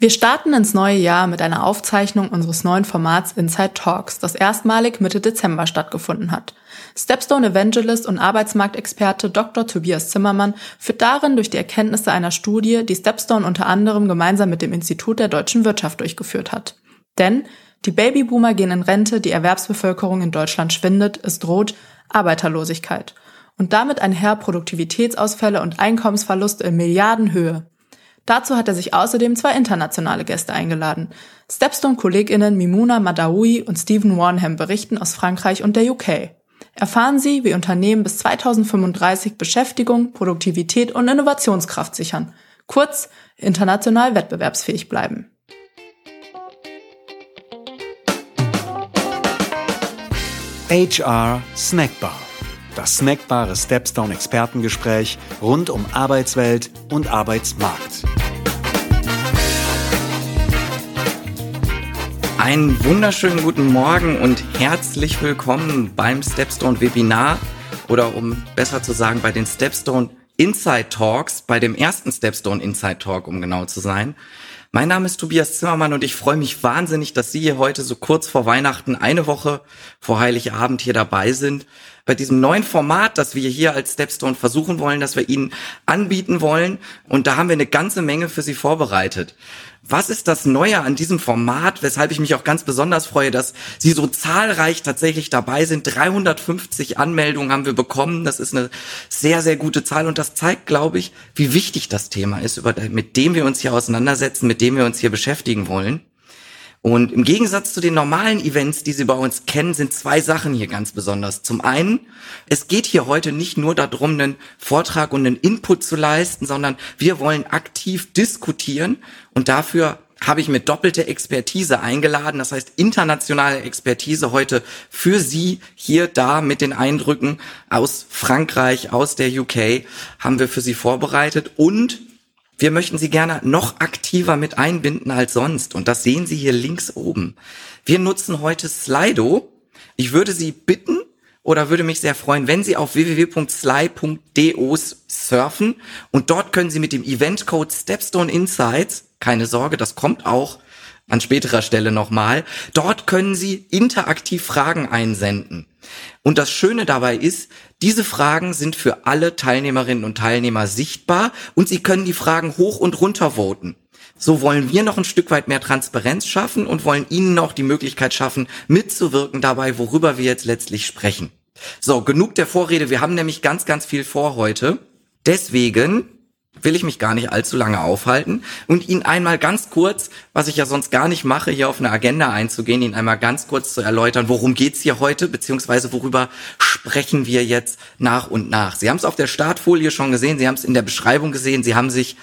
Wir starten ins neue Jahr mit einer Aufzeichnung unseres neuen Formats Inside Talks, das erstmalig Mitte Dezember stattgefunden hat. Stepstone Evangelist und Arbeitsmarktexperte Dr. Tobias Zimmermann führt darin durch die Erkenntnisse einer Studie, die Stepstone unter anderem gemeinsam mit dem Institut der deutschen Wirtschaft durchgeführt hat. Denn die Babyboomer gehen in Rente, die Erwerbsbevölkerung in Deutschland schwindet, es droht Arbeiterlosigkeit und damit einher Produktivitätsausfälle und Einkommensverluste in Milliardenhöhe. Dazu hat er sich außerdem zwei internationale Gäste eingeladen. Stepstone-KollegInnen Mimuna Madawi und Stephen Warnham berichten aus Frankreich und der UK. Erfahren Sie, wie Unternehmen bis 2035 Beschäftigung, Produktivität und Innovationskraft sichern. Kurz, international wettbewerbsfähig bleiben. HR Snackbar. Das snackbare Stepstone Expertengespräch rund um Arbeitswelt und Arbeitsmarkt. Einen wunderschönen guten Morgen und herzlich willkommen beim Stepstone Webinar oder um besser zu sagen bei den Stepstone Inside Talks, bei dem ersten Stepstone Inside Talk, um genau zu sein. Mein Name ist Tobias Zimmermann und ich freue mich wahnsinnig, dass Sie hier heute so kurz vor Weihnachten, eine Woche vor Heiligabend hier dabei sind. Bei diesem neuen Format, das wir hier als Stepstone versuchen wollen, das wir Ihnen anbieten wollen. Und da haben wir eine ganze Menge für Sie vorbereitet. Was ist das Neue an diesem Format, weshalb ich mich auch ganz besonders freue, dass Sie so zahlreich tatsächlich dabei sind? 350 Anmeldungen haben wir bekommen. Das ist eine sehr, sehr gute Zahl und das zeigt, glaube ich, wie wichtig das Thema ist, mit dem wir uns hier auseinandersetzen, mit dem wir uns hier beschäftigen wollen. Und im Gegensatz zu den normalen Events, die Sie bei uns kennen, sind zwei Sachen hier ganz besonders. Zum einen, es geht hier heute nicht nur darum, einen Vortrag und einen Input zu leisten, sondern wir wollen aktiv diskutieren. Und dafür habe ich mit doppelter Expertise eingeladen, das heißt internationale Expertise heute für Sie hier da mit den Eindrücken aus Frankreich, aus der UK haben wir für Sie vorbereitet. Und wir möchten Sie gerne noch aktiver mit einbinden als sonst. Und das sehen Sie hier links oben. Wir nutzen heute Slido. Ich würde Sie bitten oder würde mich sehr freuen, wenn Sie auf www.sly.de surfen und dort können Sie mit dem Eventcode Stepstone Insights, keine Sorge, das kommt auch an späterer Stelle nochmal, dort können Sie interaktiv Fragen einsenden. Und das Schöne dabei ist, diese Fragen sind für alle Teilnehmerinnen und Teilnehmer sichtbar und sie können die Fragen hoch und runter voten. So wollen wir noch ein Stück weit mehr Transparenz schaffen und wollen Ihnen noch die Möglichkeit schaffen, mitzuwirken dabei, worüber wir jetzt letztlich sprechen. So, genug der Vorrede. Wir haben nämlich ganz, ganz viel vor heute. Deswegen will ich mich gar nicht allzu lange aufhalten und Ihnen einmal ganz kurz, was ich ja sonst gar nicht mache, hier auf eine Agenda einzugehen, Ihnen einmal ganz kurz zu erläutern, worum geht's hier heute, beziehungsweise worüber sprechen wir jetzt nach und nach. Sie haben es auf der Startfolie schon gesehen, Sie haben es in der Beschreibung gesehen, Sie haben sich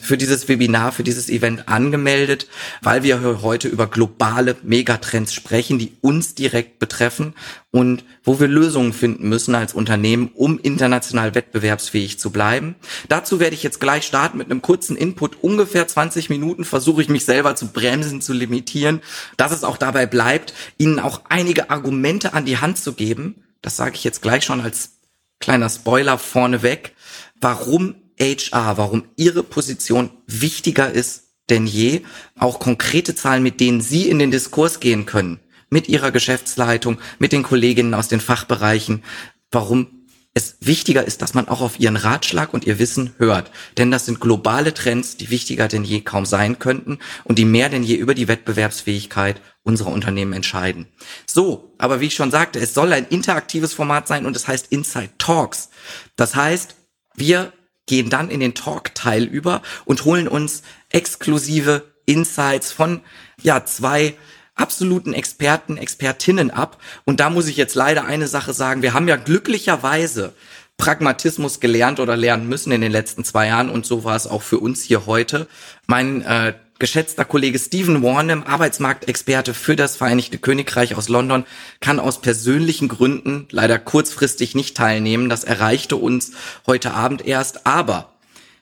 für dieses Webinar, für dieses Event angemeldet, weil wir heute über globale Megatrends sprechen, die uns direkt betreffen und wo wir Lösungen finden müssen als Unternehmen, um international wettbewerbsfähig zu bleiben. Dazu werde ich jetzt gleich starten mit einem kurzen Input. Ungefähr 20 Minuten versuche ich mich selber zu bremsen, zu limitieren, dass es auch dabei bleibt, Ihnen auch einige Argumente an die Hand zu geben. Das sage ich jetzt gleich schon als kleiner Spoiler vorneweg, warum HR, warum Ihre Position wichtiger ist denn je, auch konkrete Zahlen, mit denen Sie in den Diskurs gehen können, mit Ihrer Geschäftsleitung, mit den Kolleginnen aus den Fachbereichen, warum es wichtiger ist, dass man auch auf Ihren Ratschlag und Ihr Wissen hört. Denn das sind globale Trends, die wichtiger denn je kaum sein könnten und die mehr denn je über die Wettbewerbsfähigkeit unserer Unternehmen entscheiden. So, aber wie ich schon sagte, es soll ein interaktives Format sein und es heißt Inside Talks. Das heißt, wir gehen dann in den Talk-Teil über und holen uns exklusive Insights von ja zwei absoluten Experten, Expertinnen ab. Und da muss ich jetzt leider eine Sache sagen. Wir haben ja glücklicherweise Pragmatismus gelernt oder lernen müssen in den letzten zwei Jahren und so war es auch für uns hier heute. Mein äh, geschätzter Kollege Stephen Warnham, Arbeitsmarktexperte für das Vereinigte Königreich aus London, kann aus persönlichen Gründen leider kurzfristig nicht teilnehmen. Das erreichte uns heute Abend erst, aber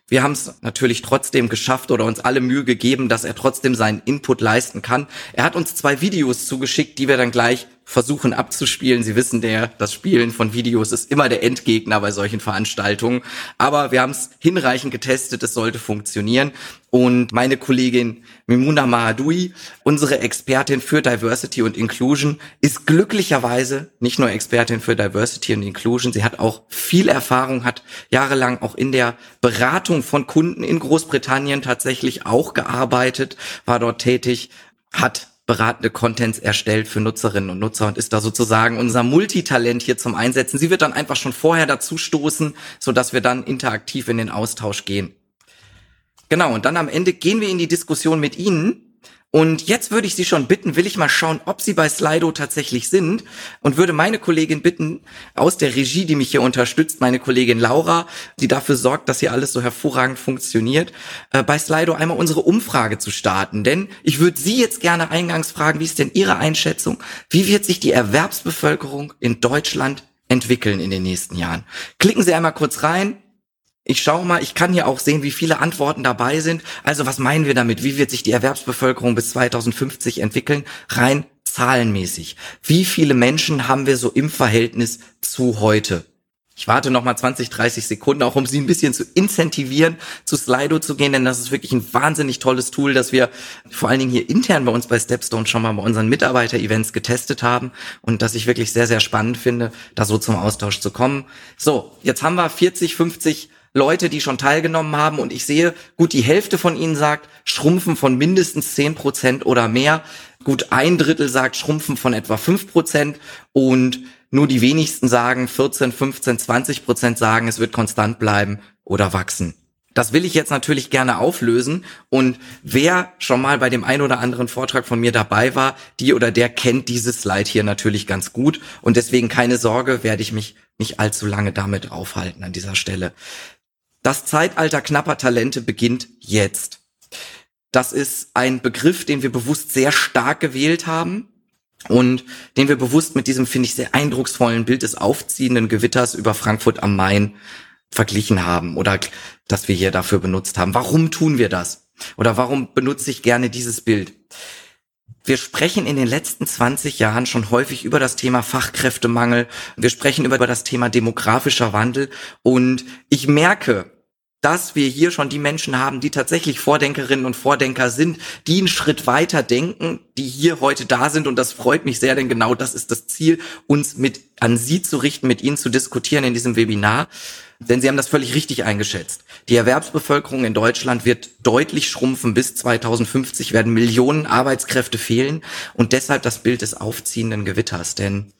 wir haben es natürlich trotzdem geschafft oder uns alle Mühe gegeben, dass er trotzdem seinen Input leisten kann. Er hat uns zwei Videos zugeschickt, die wir dann gleich versuchen abzuspielen. Sie wissen, der, das Spielen von Videos ist immer der Endgegner bei solchen Veranstaltungen. Aber wir haben es hinreichend getestet, es sollte funktionieren. Und meine Kollegin Mimuna Mahadoui, unsere Expertin für Diversity und Inclusion, ist glücklicherweise nicht nur Expertin für Diversity und Inclusion, sie hat auch viel Erfahrung, hat jahrelang auch in der Beratung von Kunden in Großbritannien tatsächlich auch gearbeitet, war dort tätig, hat beratende Contents erstellt für Nutzerinnen und Nutzer und ist da sozusagen unser Multitalent hier zum Einsetzen. Sie wird dann einfach schon vorher dazu stoßen, so dass wir dann interaktiv in den Austausch gehen. Genau, und dann am Ende gehen wir in die Diskussion mit Ihnen und jetzt würde ich Sie schon bitten, will ich mal schauen, ob Sie bei Slido tatsächlich sind und würde meine Kollegin bitten, aus der Regie, die mich hier unterstützt, meine Kollegin Laura, die dafür sorgt, dass hier alles so hervorragend funktioniert, äh, bei Slido einmal unsere Umfrage zu starten. Denn ich würde Sie jetzt gerne eingangs fragen, wie ist denn Ihre Einschätzung? Wie wird sich die Erwerbsbevölkerung in Deutschland entwickeln in den nächsten Jahren? Klicken Sie einmal kurz rein, ich schaue mal, ich kann hier auch sehen, wie viele Antworten dabei sind. Also was meinen wir damit? Wie wird sich die Erwerbsbevölkerung bis 2050 entwickeln? Rein zahlenmäßig. Wie viele Menschen haben wir so im Verhältnis zu heute? Ich warte noch mal 20, 30 Sekunden, auch um Sie ein bisschen zu incentivieren, zu Slido zu gehen, denn das ist wirklich ein wahnsinnig tolles Tool, das wir vor allen Dingen hier intern bei uns bei Stepstone schon mal bei unseren Mitarbeiter-Events getestet haben und das ich wirklich sehr, sehr spannend finde, da so zum Austausch zu kommen. So, jetzt haben wir 40, 50 Leute, die schon teilgenommen haben und ich sehe, gut, die Hälfte von ihnen sagt, schrumpfen von mindestens zehn Prozent oder mehr. Gut, ein Drittel sagt, schrumpfen von etwa fünf Prozent und nur die wenigsten sagen, 14, 15, 20 Prozent sagen, es wird konstant bleiben oder wachsen. Das will ich jetzt natürlich gerne auflösen. Und wer schon mal bei dem ein oder anderen Vortrag von mir dabei war, die oder der kennt dieses Slide hier natürlich ganz gut. Und deswegen keine Sorge, werde ich mich nicht allzu lange damit aufhalten an dieser Stelle. Das Zeitalter knapper Talente beginnt jetzt. Das ist ein Begriff, den wir bewusst sehr stark gewählt haben und den wir bewusst mit diesem, finde ich, sehr eindrucksvollen Bild des aufziehenden Gewitters über Frankfurt am Main verglichen haben oder das wir hier dafür benutzt haben. Warum tun wir das? Oder warum benutze ich gerne dieses Bild? Wir sprechen in den letzten 20 Jahren schon häufig über das Thema Fachkräftemangel. Wir sprechen über das Thema demografischer Wandel. Und ich merke, dass wir hier schon die Menschen haben, die tatsächlich Vordenkerinnen und Vordenker sind, die einen Schritt weiter denken, die hier heute da sind. Und das freut mich sehr, denn genau das ist das Ziel, uns mit an Sie zu richten, mit Ihnen zu diskutieren in diesem Webinar. Denn Sie haben das völlig richtig eingeschätzt. Die Erwerbsbevölkerung in Deutschland wird deutlich schrumpfen. Bis 2050 werden Millionen Arbeitskräfte fehlen und deshalb das Bild des aufziehenden Gewitters. Denn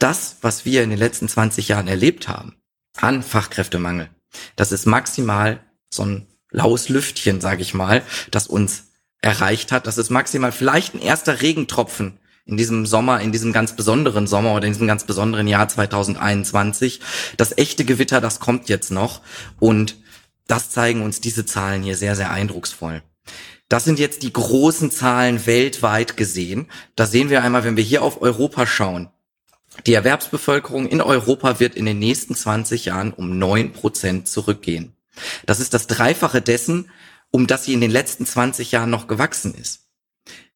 das, was wir in den letzten 20 Jahren erlebt haben, an Fachkräftemangel, das ist maximal so ein laues Lüftchen, sage ich mal, das uns erreicht hat. Das ist maximal vielleicht ein erster Regentropfen in diesem Sommer, in diesem ganz besonderen Sommer oder in diesem ganz besonderen Jahr 2021. Das echte Gewitter, das kommt jetzt noch und das zeigen uns diese Zahlen hier sehr, sehr eindrucksvoll. Das sind jetzt die großen Zahlen weltweit gesehen. Da sehen wir einmal, wenn wir hier auf Europa schauen, die Erwerbsbevölkerung in Europa wird in den nächsten 20 Jahren um neun Prozent zurückgehen. Das ist das Dreifache dessen, um das sie in den letzten 20 Jahren noch gewachsen ist.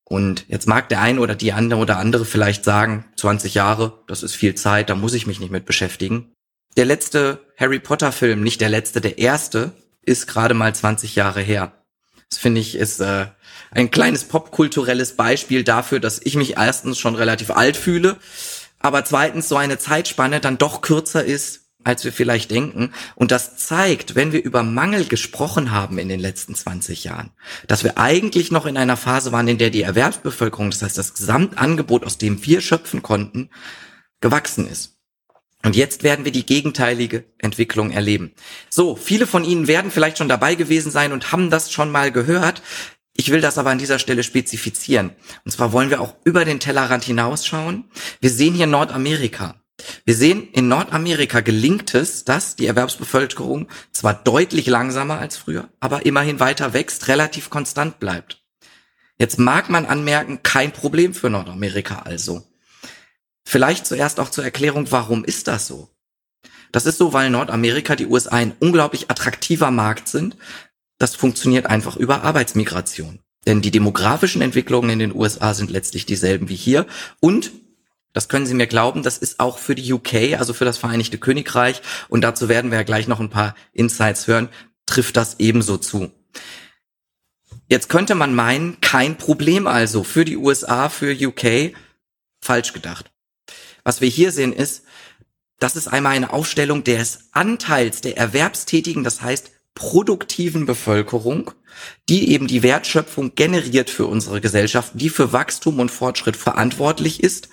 Und jetzt mag der eine oder die andere oder andere vielleicht sagen, 20 Jahre, das ist viel Zeit, da muss ich mich nicht mit beschäftigen. Der letzte Harry Potter Film, nicht der letzte, der erste, ist gerade mal 20 Jahre her. Das finde ich ist äh, ein kleines popkulturelles Beispiel dafür, dass ich mich erstens schon relativ alt fühle aber zweitens so eine Zeitspanne dann doch kürzer ist, als wir vielleicht denken. Und das zeigt, wenn wir über Mangel gesprochen haben in den letzten 20 Jahren, dass wir eigentlich noch in einer Phase waren, in der die Erwerbsbevölkerung, das heißt das Gesamtangebot, aus dem wir schöpfen konnten, gewachsen ist. Und jetzt werden wir die gegenteilige Entwicklung erleben. So, viele von Ihnen werden vielleicht schon dabei gewesen sein und haben das schon mal gehört. Ich will das aber an dieser Stelle spezifizieren. Und zwar wollen wir auch über den Tellerrand hinausschauen. Wir sehen hier Nordamerika. Wir sehen, in Nordamerika gelingt es, dass die Erwerbsbevölkerung zwar deutlich langsamer als früher, aber immerhin weiter wächst, relativ konstant bleibt. Jetzt mag man anmerken, kein Problem für Nordamerika also. Vielleicht zuerst auch zur Erklärung, warum ist das so? Das ist so, weil Nordamerika, die USA ein unglaublich attraktiver Markt sind, das funktioniert einfach über Arbeitsmigration. Denn die demografischen Entwicklungen in den USA sind letztlich dieselben wie hier und Das können Sie mir glauben, das ist auch für die UK, also für das Vereinigte Königreich, und dazu werden wir ja gleich noch ein paar Insights hören, trifft das ebenso zu. Jetzt könnte man meinen, kein Problem also für die USA, für UK, falsch gedacht. Was wir hier sehen ist, das ist einmal eine Aufstellung des Anteils der Erwerbstätigen, das heißt produktiven Bevölkerung, die eben die Wertschöpfung generiert für unsere Gesellschaft, die für Wachstum und Fortschritt verantwortlich ist,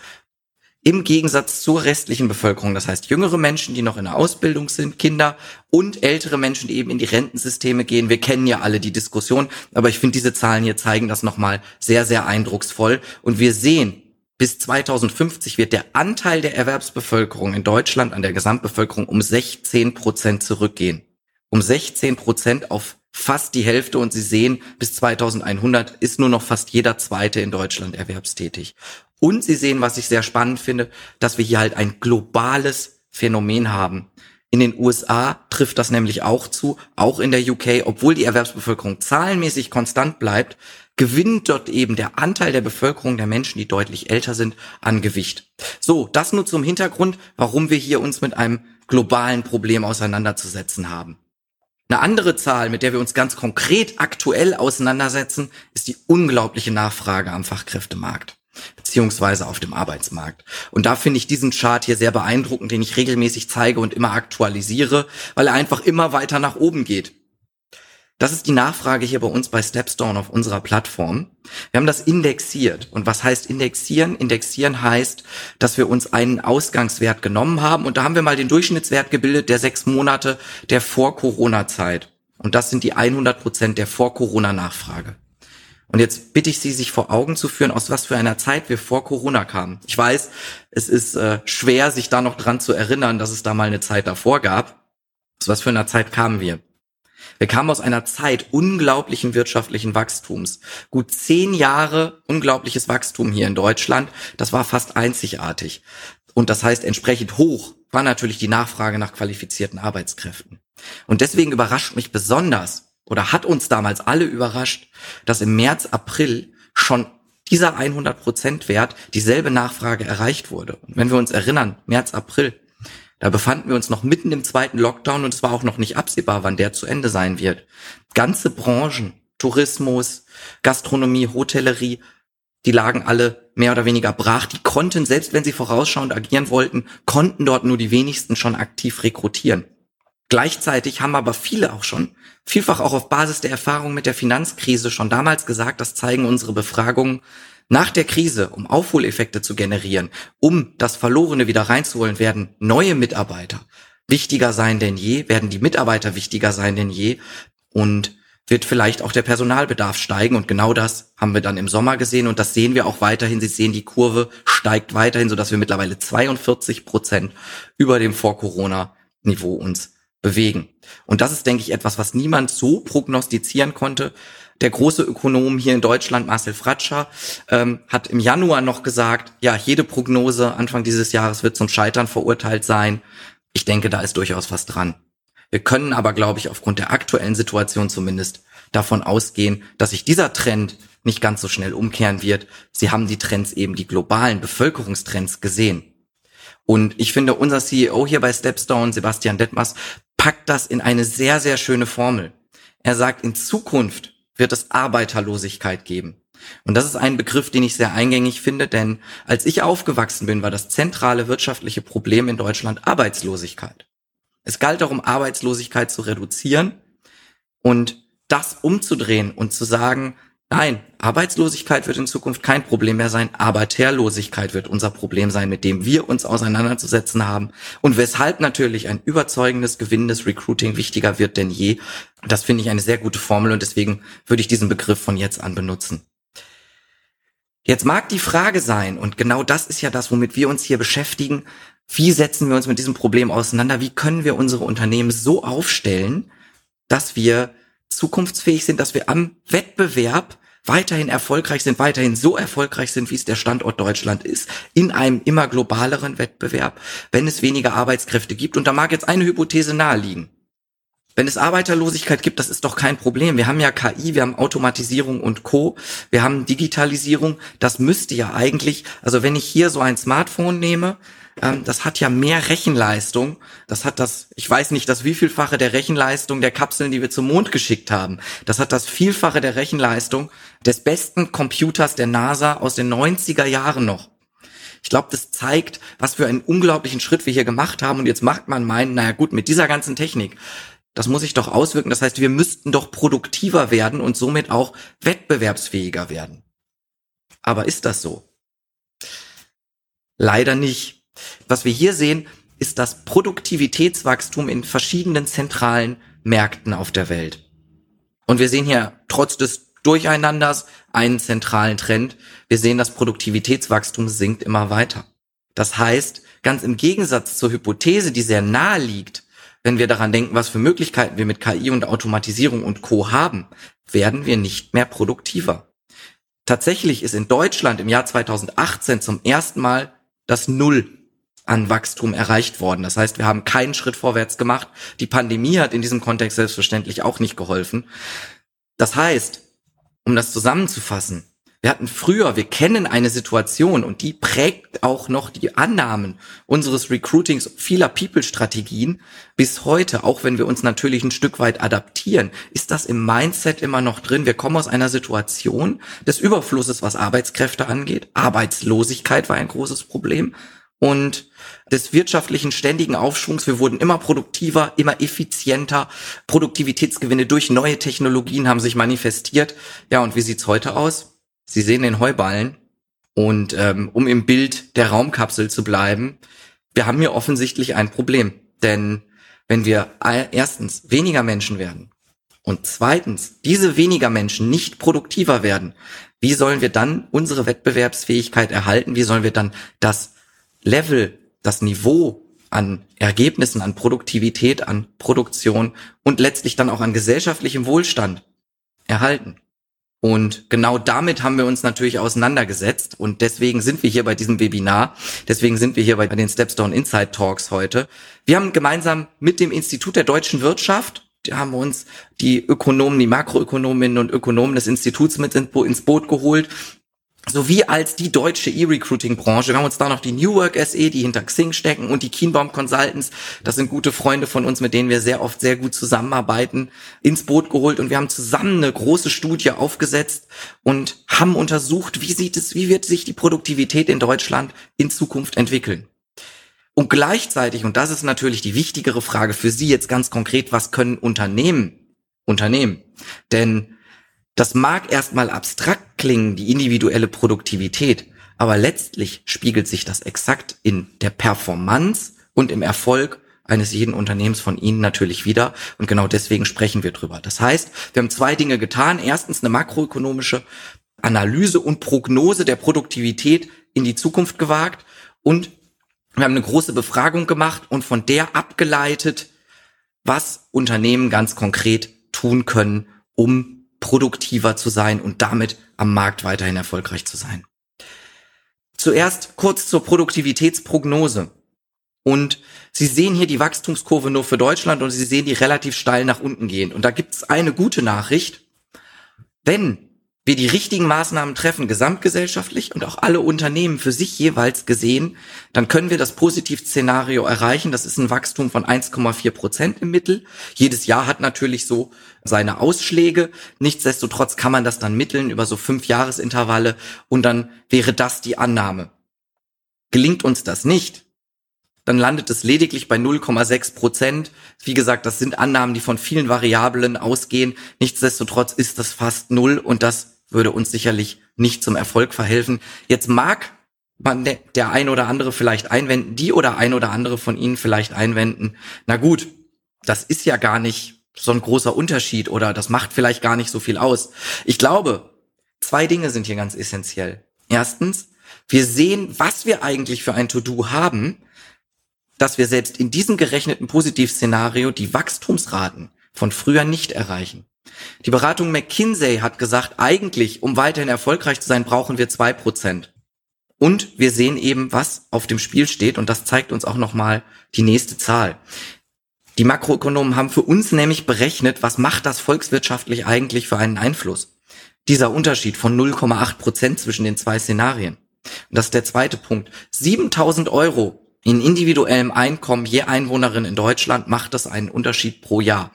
im Gegensatz zur restlichen Bevölkerung. Das heißt, jüngere Menschen, die noch in der Ausbildung sind, Kinder und ältere Menschen, die eben in die Rentensysteme gehen. Wir kennen ja alle die Diskussion, aber ich finde, diese Zahlen hier zeigen das nochmal sehr, sehr eindrucksvoll. Und wir sehen, bis 2050 wird der Anteil der Erwerbsbevölkerung in Deutschland an der Gesamtbevölkerung um 16 Prozent zurückgehen. Um 16 Prozent auf fast die Hälfte und Sie sehen, bis 2100 ist nur noch fast jeder Zweite in Deutschland erwerbstätig. Und Sie sehen, was ich sehr spannend finde, dass wir hier halt ein globales Phänomen haben. In den USA trifft das nämlich auch zu, auch in der UK, obwohl die Erwerbsbevölkerung zahlenmäßig konstant bleibt, gewinnt dort eben der Anteil der Bevölkerung der Menschen, die deutlich älter sind, an Gewicht. So, das nur zum Hintergrund, warum wir hier uns mit einem globalen Problem auseinanderzusetzen haben. Eine andere Zahl, mit der wir uns ganz konkret aktuell auseinandersetzen, ist die unglaubliche Nachfrage am Fachkräftemarkt beziehungsweise auf dem Arbeitsmarkt. Und da finde ich diesen Chart hier sehr beeindruckend, den ich regelmäßig zeige und immer aktualisiere, weil er einfach immer weiter nach oben geht. Das ist die Nachfrage hier bei uns bei Stepstone auf unserer Plattform. Wir haben das indexiert. Und was heißt indexieren? Indexieren heißt, dass wir uns einen Ausgangswert genommen haben. Und da haben wir mal den Durchschnittswert gebildet der sechs Monate der Vor-Corona-Zeit. Und das sind die 100 Prozent der Vor-Corona-Nachfrage. Und jetzt bitte ich Sie, sich vor Augen zu führen, aus was für einer Zeit wir vor Corona kamen. Ich weiß, es ist äh, schwer, sich da noch dran zu erinnern, dass es da mal eine Zeit davor gab. Aus was für einer Zeit kamen wir? Wir kamen aus einer Zeit unglaublichen wirtschaftlichen Wachstums. Gut zehn Jahre unglaubliches Wachstum hier in Deutschland. Das war fast einzigartig. Und das heißt, entsprechend hoch war natürlich die Nachfrage nach qualifizierten Arbeitskräften. Und deswegen überrascht mich besonders oder hat uns damals alle überrascht, dass im März, April schon dieser 100% Wert dieselbe Nachfrage erreicht wurde. Und wenn wir uns erinnern, März, April, da befanden wir uns noch mitten im zweiten Lockdown und es war auch noch nicht absehbar, wann der zu Ende sein wird. Ganze Branchen, Tourismus, Gastronomie, Hotellerie, die lagen alle mehr oder weniger brach. Die konnten, selbst wenn sie vorausschauend agieren wollten, konnten dort nur die wenigsten schon aktiv rekrutieren. Gleichzeitig haben aber viele auch schon, vielfach auch auf Basis der Erfahrung mit der Finanzkrise schon damals gesagt, das zeigen unsere Befragungen, nach der Krise, um Aufholeffekte zu generieren, um das Verlorene wieder reinzuholen, werden neue Mitarbeiter wichtiger sein denn je, werden die Mitarbeiter wichtiger sein denn je und wird vielleicht auch der Personalbedarf steigen und genau das haben wir dann im Sommer gesehen und das sehen wir auch weiterhin. Sie sehen, die Kurve steigt weiterhin, sodass wir mittlerweile 42 Prozent über dem Vor-Corona-Niveau uns bewegen. Und das ist, denke ich, etwas, was niemand so prognostizieren konnte, der große Ökonom hier in Deutschland, Marcel Fratscher, ähm, hat im Januar noch gesagt, ja, jede Prognose Anfang dieses Jahres wird zum Scheitern verurteilt sein. Ich denke, da ist durchaus was dran. Wir können aber, glaube ich, aufgrund der aktuellen Situation zumindest davon ausgehen, dass sich dieser Trend nicht ganz so schnell umkehren wird. Sie haben die Trends eben, die globalen Bevölkerungstrends gesehen. Und ich finde, unser CEO hier bei Stepstone, Sebastian Detmers, packt das in eine sehr, sehr schöne Formel. Er sagt, in Zukunft wird es Arbeiterlosigkeit geben. Und das ist ein Begriff, den ich sehr eingängig finde, denn als ich aufgewachsen bin, war das zentrale wirtschaftliche Problem in Deutschland Arbeitslosigkeit. Es galt darum, Arbeitslosigkeit zu reduzieren und das umzudrehen und zu sagen, Nein, Arbeitslosigkeit wird in Zukunft kein Problem mehr sein. Arbeiterlosigkeit wird unser Problem sein, mit dem wir uns auseinanderzusetzen haben. Und weshalb natürlich ein überzeugendes, gewinnendes Recruiting wichtiger wird denn je. Das finde ich eine sehr gute Formel und deswegen würde ich diesen Begriff von jetzt an benutzen. Jetzt mag die Frage sein, und genau das ist ja das, womit wir uns hier beschäftigen, wie setzen wir uns mit diesem Problem auseinander? Wie können wir unsere Unternehmen so aufstellen, dass wir zukunftsfähig sind, dass wir am Wettbewerb weiterhin erfolgreich sind, weiterhin so erfolgreich sind, wie es der Standort Deutschland ist, in einem immer globaleren Wettbewerb, wenn es weniger Arbeitskräfte gibt. Und da mag jetzt eine Hypothese naheliegen. Wenn es Arbeiterlosigkeit gibt, das ist doch kein Problem. Wir haben ja KI, wir haben Automatisierung und Co. Wir haben Digitalisierung. Das müsste ja eigentlich, also wenn ich hier so ein Smartphone nehme, ähm, das hat ja mehr Rechenleistung. Das hat das, ich weiß nicht, das wievielfache der Rechenleistung der Kapseln, die wir zum Mond geschickt haben. Das hat das Vielfache der Rechenleistung des besten Computers der NASA aus den 90er Jahren noch. Ich glaube, das zeigt, was für einen unglaublichen Schritt wir hier gemacht haben. Und jetzt macht man meinen, naja gut, mit dieser ganzen Technik das muss sich doch auswirken. Das heißt, wir müssten doch produktiver werden und somit auch wettbewerbsfähiger werden. Aber ist das so? Leider nicht. Was wir hier sehen, ist das Produktivitätswachstum in verschiedenen zentralen Märkten auf der Welt. Und wir sehen hier trotz des Durcheinanders einen zentralen Trend. Wir sehen, das Produktivitätswachstum sinkt immer weiter. Das heißt, ganz im Gegensatz zur Hypothese, die sehr nahe liegt, wenn wir daran denken, was für Möglichkeiten wir mit KI und Automatisierung und Co haben, werden wir nicht mehr produktiver. Tatsächlich ist in Deutschland im Jahr 2018 zum ersten Mal das Null an Wachstum erreicht worden. Das heißt, wir haben keinen Schritt vorwärts gemacht. Die Pandemie hat in diesem Kontext selbstverständlich auch nicht geholfen. Das heißt, um das zusammenzufassen, wir hatten früher, wir kennen eine Situation und die prägt auch noch die Annahmen unseres Recruitings vieler People-Strategien bis heute, auch wenn wir uns natürlich ein Stück weit adaptieren, ist das im Mindset immer noch drin. Wir kommen aus einer Situation des Überflusses, was Arbeitskräfte angeht. Arbeitslosigkeit war ein großes Problem und des wirtschaftlichen ständigen Aufschwungs. Wir wurden immer produktiver, immer effizienter. Produktivitätsgewinne durch neue Technologien haben sich manifestiert. Ja, und wie sieht's heute aus? Sie sehen den Heuballen und ähm, um im Bild der Raumkapsel zu bleiben, wir haben hier offensichtlich ein Problem. Denn wenn wir erstens weniger Menschen werden und zweitens diese weniger Menschen nicht produktiver werden, wie sollen wir dann unsere Wettbewerbsfähigkeit erhalten? Wie sollen wir dann das Level, das Niveau an Ergebnissen, an Produktivität, an Produktion und letztlich dann auch an gesellschaftlichem Wohlstand erhalten? Und genau damit haben wir uns natürlich auseinandergesetzt. Und deswegen sind wir hier bei diesem Webinar. Deswegen sind wir hier bei den Stepstone Insight Talks heute. Wir haben gemeinsam mit dem Institut der deutschen Wirtschaft, haben uns die Ökonomen, die Makroökonominnen und Ökonomen des Instituts mit ins Boot geholt sowie als die deutsche E-Recruiting-Branche. Wir haben uns da noch die New Work SE, die hinter Xing stecken und die Kienbaum Consultants, das sind gute Freunde von uns, mit denen wir sehr oft sehr gut zusammenarbeiten, ins Boot geholt und wir haben zusammen eine große Studie aufgesetzt und haben untersucht, wie sieht es, wie wird sich die Produktivität in Deutschland in Zukunft entwickeln. Und gleichzeitig, und das ist natürlich die wichtigere Frage für Sie jetzt ganz konkret, was können Unternehmen Unternehmen? Denn das mag erstmal abstrakt klingen, die individuelle Produktivität, aber letztlich spiegelt sich das exakt in der Performance und im Erfolg eines jeden Unternehmens von Ihnen natürlich wieder. Und genau deswegen sprechen wir drüber. Das heißt, wir haben zwei Dinge getan. Erstens eine makroökonomische Analyse und Prognose der Produktivität in die Zukunft gewagt. Und wir haben eine große Befragung gemacht und von der abgeleitet, was Unternehmen ganz konkret tun können, um produktiver zu sein und damit am Markt weiterhin erfolgreich zu sein. Zuerst kurz zur Produktivitätsprognose. Und Sie sehen hier die Wachstumskurve nur für Deutschland und Sie sehen die relativ steil nach unten gehen. Und da gibt es eine gute Nachricht. Wenn wir die richtigen Maßnahmen treffen, gesamtgesellschaftlich und auch alle Unternehmen für sich jeweils gesehen, dann können wir das Positivszenario erreichen. Das ist ein Wachstum von 1,4 Prozent im Mittel. Jedes Jahr hat natürlich so seine Ausschläge. Nichtsdestotrotz kann man das dann mitteln über so fünf Jahresintervalle und dann wäre das die Annahme. Gelingt uns das nicht, dann landet es lediglich bei 0,6 Prozent. Wie gesagt, das sind Annahmen, die von vielen Variablen ausgehen. Nichtsdestotrotz ist das fast null und das würde uns sicherlich nicht zum Erfolg verhelfen. Jetzt mag man der ein oder andere vielleicht einwenden, die oder ein oder andere von Ihnen vielleicht einwenden. Na gut, das ist ja gar nicht so ein großer Unterschied oder das macht vielleicht gar nicht so viel aus. Ich glaube, zwei Dinge sind hier ganz essentiell. Erstens, wir sehen, was wir eigentlich für ein To-Do haben, dass wir selbst in diesem gerechneten Positivszenario die Wachstumsraten von früher nicht erreichen. Die Beratung McKinsey hat gesagt, eigentlich, um weiterhin erfolgreich zu sein, brauchen wir zwei Prozent. Und wir sehen eben, was auf dem Spiel steht und das zeigt uns auch nochmal die nächste Zahl. Die Makroökonomen haben für uns nämlich berechnet, was macht das volkswirtschaftlich eigentlich für einen Einfluss? Dieser Unterschied von 0,8 Prozent zwischen den zwei Szenarien. Und das ist der zweite Punkt. 7000 Euro in individuellem Einkommen je Einwohnerin in Deutschland macht das einen Unterschied pro Jahr.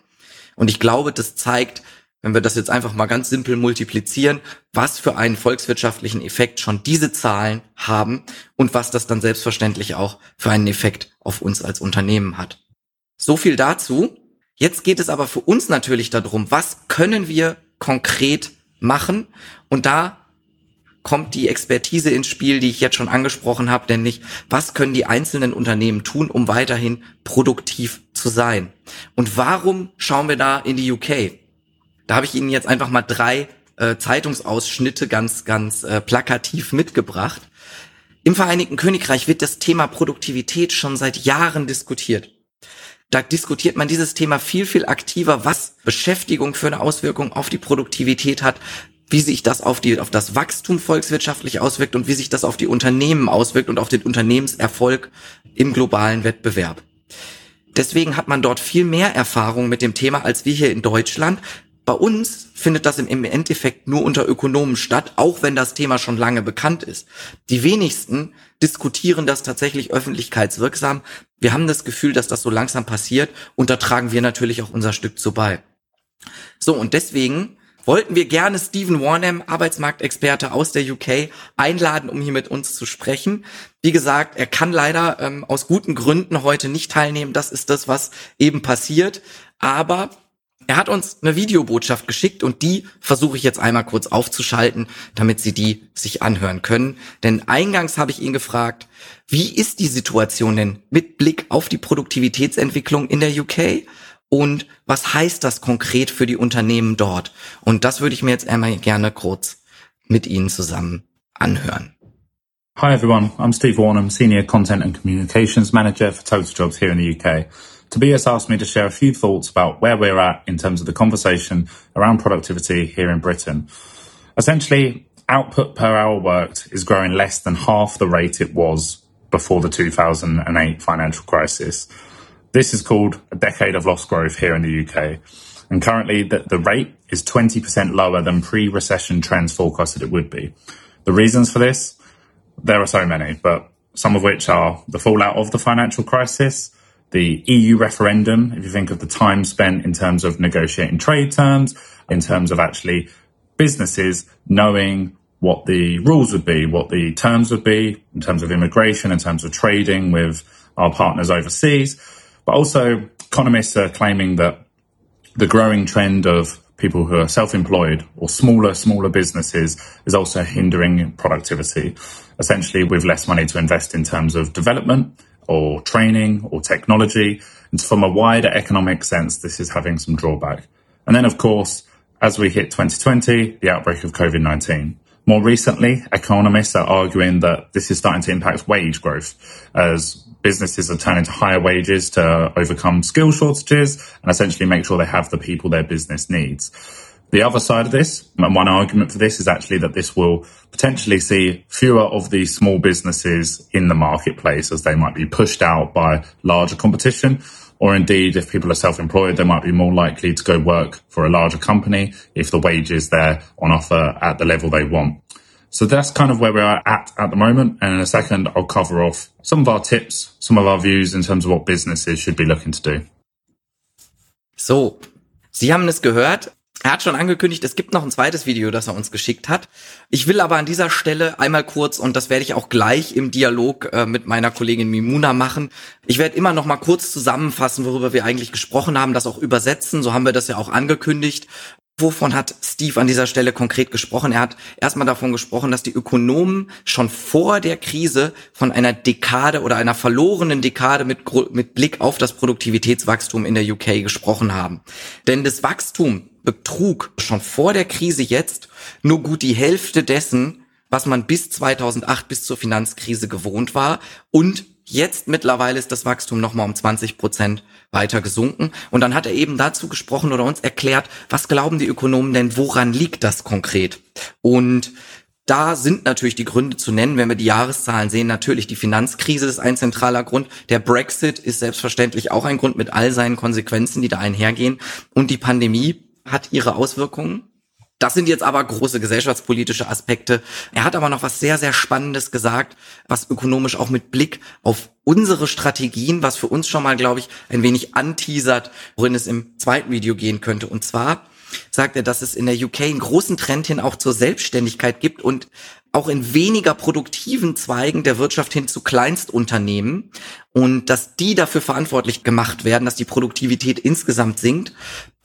Und ich glaube, das zeigt, wenn wir das jetzt einfach mal ganz simpel multiplizieren, was für einen volkswirtschaftlichen Effekt schon diese Zahlen haben und was das dann selbstverständlich auch für einen Effekt auf uns als Unternehmen hat. So viel dazu. Jetzt geht es aber für uns natürlich darum, was können wir konkret machen? Und da kommt die Expertise ins Spiel, die ich jetzt schon angesprochen habe, nämlich was können die einzelnen Unternehmen tun, um weiterhin produktiv zu sein? Und warum schauen wir da in die UK? Da habe ich Ihnen jetzt einfach mal drei äh, Zeitungsausschnitte ganz, ganz äh, plakativ mitgebracht. Im Vereinigten Königreich wird das Thema Produktivität schon seit Jahren diskutiert. Da diskutiert man dieses Thema viel, viel aktiver, was Beschäftigung für eine Auswirkung auf die Produktivität hat, wie sich das auf, die, auf das Wachstum volkswirtschaftlich auswirkt und wie sich das auf die Unternehmen auswirkt und auf den Unternehmenserfolg im globalen Wettbewerb. Deswegen hat man dort viel mehr Erfahrung mit dem Thema als wir hier in Deutschland, bei uns findet das im Endeffekt nur unter Ökonomen statt, auch wenn das Thema schon lange bekannt ist. Die wenigsten diskutieren das tatsächlich öffentlichkeitswirksam. Wir haben das Gefühl, dass das so langsam passiert und da tragen wir natürlich auch unser Stück zu bei. So, und deswegen wollten wir gerne Stephen Warnham, Arbeitsmarktexperte aus der UK, einladen, um hier mit uns zu sprechen. Wie gesagt, er kann leider ähm, aus guten Gründen heute nicht teilnehmen. Das ist das, was eben passiert. Aber er hat uns eine Videobotschaft geschickt und die versuche ich jetzt einmal kurz aufzuschalten, damit Sie die sich anhören können. Denn eingangs habe ich ihn gefragt, wie ist die Situation denn mit Blick auf die Produktivitätsentwicklung in der UK? Und was heißt das konkret für die Unternehmen dort? Und das würde ich mir jetzt einmal gerne kurz mit Ihnen zusammen anhören. Hi everyone, I'm Steve Warnham, Senior Content and Communications Manager for Total Jobs here in the UK. Tobias asked me to share a few thoughts about where we're at in terms of the conversation around productivity here in Britain. Essentially, output per hour worked is growing less than half the rate it was before the 2008 financial crisis. This is called a decade of lost growth here in the UK. And currently the, the rate is 20% lower than pre-recession trends forecasted it would be. The reasons for this, there are so many, but some of which are the fallout of the financial crisis, the EU referendum, if you think of the time spent in terms of negotiating trade terms, in terms of actually businesses knowing what the rules would be, what the terms would be in terms of immigration, in terms of trading with our partners overseas. But also economists are claiming that the growing trend of people who are self-employed or smaller, smaller businesses is also hindering productivity. Essentially, with less money to invest in terms of development, or training or technology. And from a wider economic sense, this is having some drawback. And then, of course, as we hit 2020, the outbreak of COVID-19. More recently, economists are arguing that this is starting to impact wage growth as businesses are turning to higher wages to overcome skill shortages and essentially make sure they have the people their business needs. The other side of this, and one argument for this is actually that this will potentially see fewer of these small businesses in the marketplace as they might be pushed out by larger competition. Or indeed, if people are self-employed, they might be more likely to go work for a larger company if the wage is there on offer at the level they want. So that's kind of where we're at at the moment. And in a second, I'll cover off some of our tips, some of our views in terms of what businesses should be looking to do. So, Sie haben es gehört. Er hat schon angekündigt, es gibt noch ein zweites Video, das er uns geschickt hat. Ich will aber an dieser Stelle einmal kurz, und das werde ich auch gleich im Dialog äh, mit meiner Kollegin Mimuna machen, ich werde immer noch mal kurz zusammenfassen, worüber wir eigentlich gesprochen haben, das auch übersetzen, so haben wir das ja auch angekündigt. Wovon hat Steve an dieser Stelle konkret gesprochen? Er hat erstmal davon gesprochen, dass die Ökonomen schon vor der Krise von einer Dekade oder einer verlorenen Dekade mit, mit Blick auf das Produktivitätswachstum in der UK gesprochen haben. Denn das Wachstum betrug schon vor der Krise jetzt nur gut die Hälfte dessen, was man bis 2008, bis zur Finanzkrise gewohnt war. Und jetzt mittlerweile ist das Wachstum nochmal um 20 Prozent weiter gesunken. Und dann hat er eben dazu gesprochen oder uns erklärt, was glauben die Ökonomen denn, woran liegt das konkret? Und da sind natürlich die Gründe zu nennen, wenn wir die Jahreszahlen sehen. Natürlich die Finanzkrise ist ein zentraler Grund. Der Brexit ist selbstverständlich auch ein Grund mit all seinen Konsequenzen, die da einhergehen. Und die Pandemie hat ihre Auswirkungen. Das sind jetzt aber große gesellschaftspolitische Aspekte. Er hat aber noch was sehr, sehr Spannendes gesagt, was ökonomisch auch mit Blick auf unsere Strategien, was für uns schon mal, glaube ich, ein wenig anteasert, worin es im zweiten Video gehen könnte. Und zwar sagt er, dass es in der UK einen großen Trend hin auch zur Selbstständigkeit gibt und auch in weniger produktiven Zweigen der Wirtschaft hin zu Kleinstunternehmen und dass die dafür verantwortlich gemacht werden, dass die Produktivität insgesamt sinkt.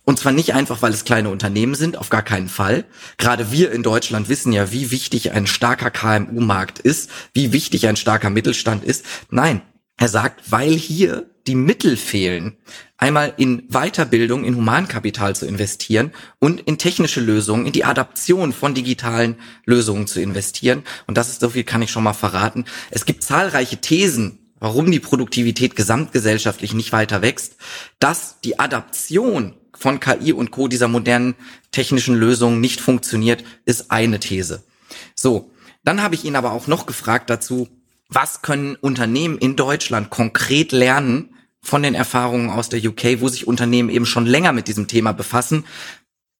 Und zwar nicht einfach, weil es kleine Unternehmen sind, auf gar keinen Fall. Gerade wir in Deutschland wissen ja, wie wichtig ein starker KMU-Markt ist, wie wichtig ein starker Mittelstand ist. Nein, er sagt, weil hier die Mittel fehlen, einmal in Weiterbildung, in Humankapital zu investieren und in technische Lösungen, in die Adaption von digitalen Lösungen zu investieren. Und das ist so viel, kann ich schon mal verraten. Es gibt zahlreiche Thesen, warum die Produktivität gesamtgesellschaftlich nicht weiter wächst, dass die Adaption von KI und Co. dieser modernen technischen Lösungen nicht funktioniert, ist eine These. So. Dann habe ich ihn aber auch noch gefragt dazu, was können Unternehmen in Deutschland konkret lernen von den Erfahrungen aus der UK, wo sich Unternehmen eben schon länger mit diesem Thema befassen.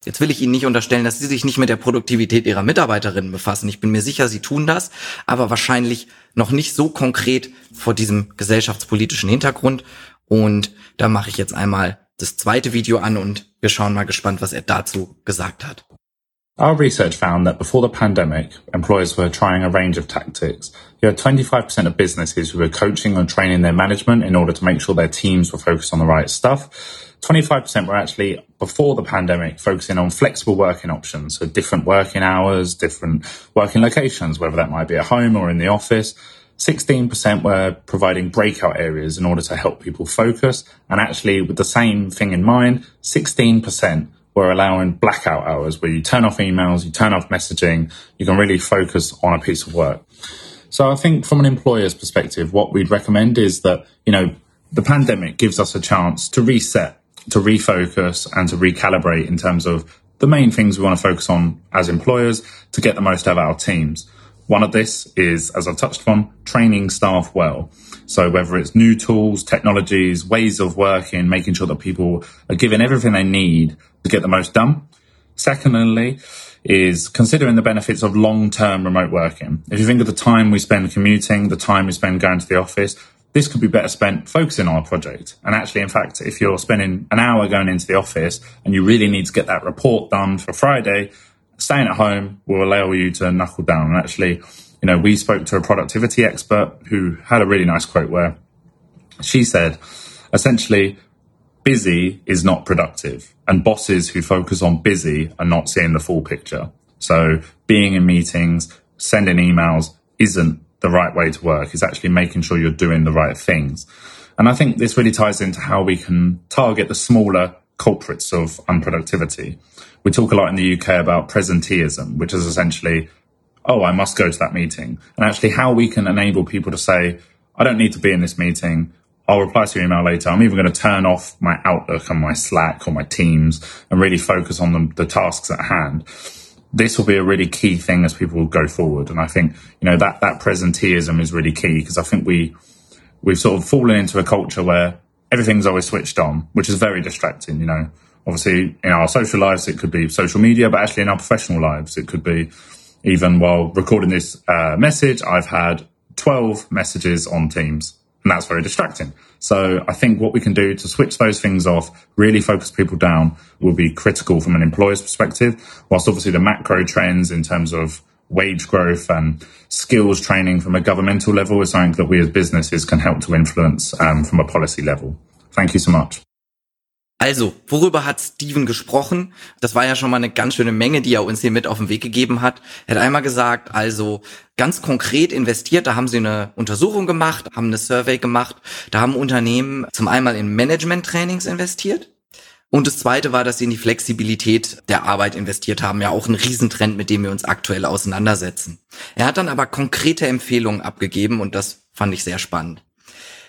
Jetzt will ich Ihnen nicht unterstellen, dass Sie sich nicht mit der Produktivität Ihrer Mitarbeiterinnen befassen. Ich bin mir sicher, Sie tun das, aber wahrscheinlich noch nicht so konkret vor diesem gesellschaftspolitischen Hintergrund. Und da mache ich jetzt einmal das zweite Video an und wir schauen mal gespannt, was er dazu gesagt hat. Our research found that before the pandemic, employers were trying a range of tactics. You had 25% of businesses who were coaching or training their management in order to make sure their teams were focused on the right stuff. 25% were actually, before the pandemic, focusing on flexible working options. So different working hours, different working locations, whether that might be at home or in the office. 16% were providing breakout areas in order to help people focus. And actually, with the same thing in mind, 16% we're allowing blackout hours where you turn off emails, you turn off messaging, you can really focus on a piece of work. So I think from an employer's perspective, what we'd recommend is that, you know, the pandemic gives us a chance to reset, to refocus and to recalibrate in terms of the main things we want to focus on as employers to get the most out of our teams. One of this is, as I've touched on, training staff well. So whether it's new tools, technologies, ways of working, making sure that people are given everything they need to get the most done. Secondly, is considering the benefits of long-term remote working. If you think of the time we spend commuting, the time we spend going to the office, this could be better spent focusing on a project. And actually, in fact, if you're spending an hour going into the office and you really need to get that report done for Friday, staying at home will allow you to knuckle down. And actually, you know, we spoke to a productivity expert who had a really nice quote where she said, essentially, busy is not productive and bosses who focus on busy are not seeing the full picture. So being in meetings, sending emails isn't the right way to work. It's actually making sure you're doing the right things. And I think this really ties into how we can target the smaller culprits of unproductivity. We talk a lot in the UK about presenteeism, which is essentially oh, I must go to that meeting. And actually how we can enable people to say, I don't need to be in this meeting. I'll reply to your email later. I'm even going to turn off my Outlook and my Slack or my Teams and really focus on the, the tasks at hand. This will be a really key thing as people go forward. And I think, you know, that, that presenteeism is really key because I think we, we've sort of fallen into a culture where everything's always switched on, which is very distracting, you know. Obviously, in our social lives, it could be social media, but actually in our professional lives, it could be even while recording this uh, message, I've had 12 messages on Teams, and that's very distracting. So I think what we can do to switch those things off, really focus people down, will be critical from an employer's perspective. Whilst obviously the macro trends in terms of wage growth and skills training from a governmental level is something that we as businesses can help to influence um, from a policy level. Thank you so much. Also, worüber hat Steven gesprochen? Das war ja schon mal eine ganz schöne Menge, die er uns hier mit auf den Weg gegeben hat. Er hat einmal gesagt, also ganz konkret investiert, da haben sie eine Untersuchung gemacht, haben eine Survey gemacht, da haben Unternehmen zum einmal in Management-Trainings investiert. Und das zweite war, dass sie in die Flexibilität der Arbeit investiert haben. Ja, auch ein Riesentrend, mit dem wir uns aktuell auseinandersetzen. Er hat dann aber konkrete Empfehlungen abgegeben und das fand ich sehr spannend.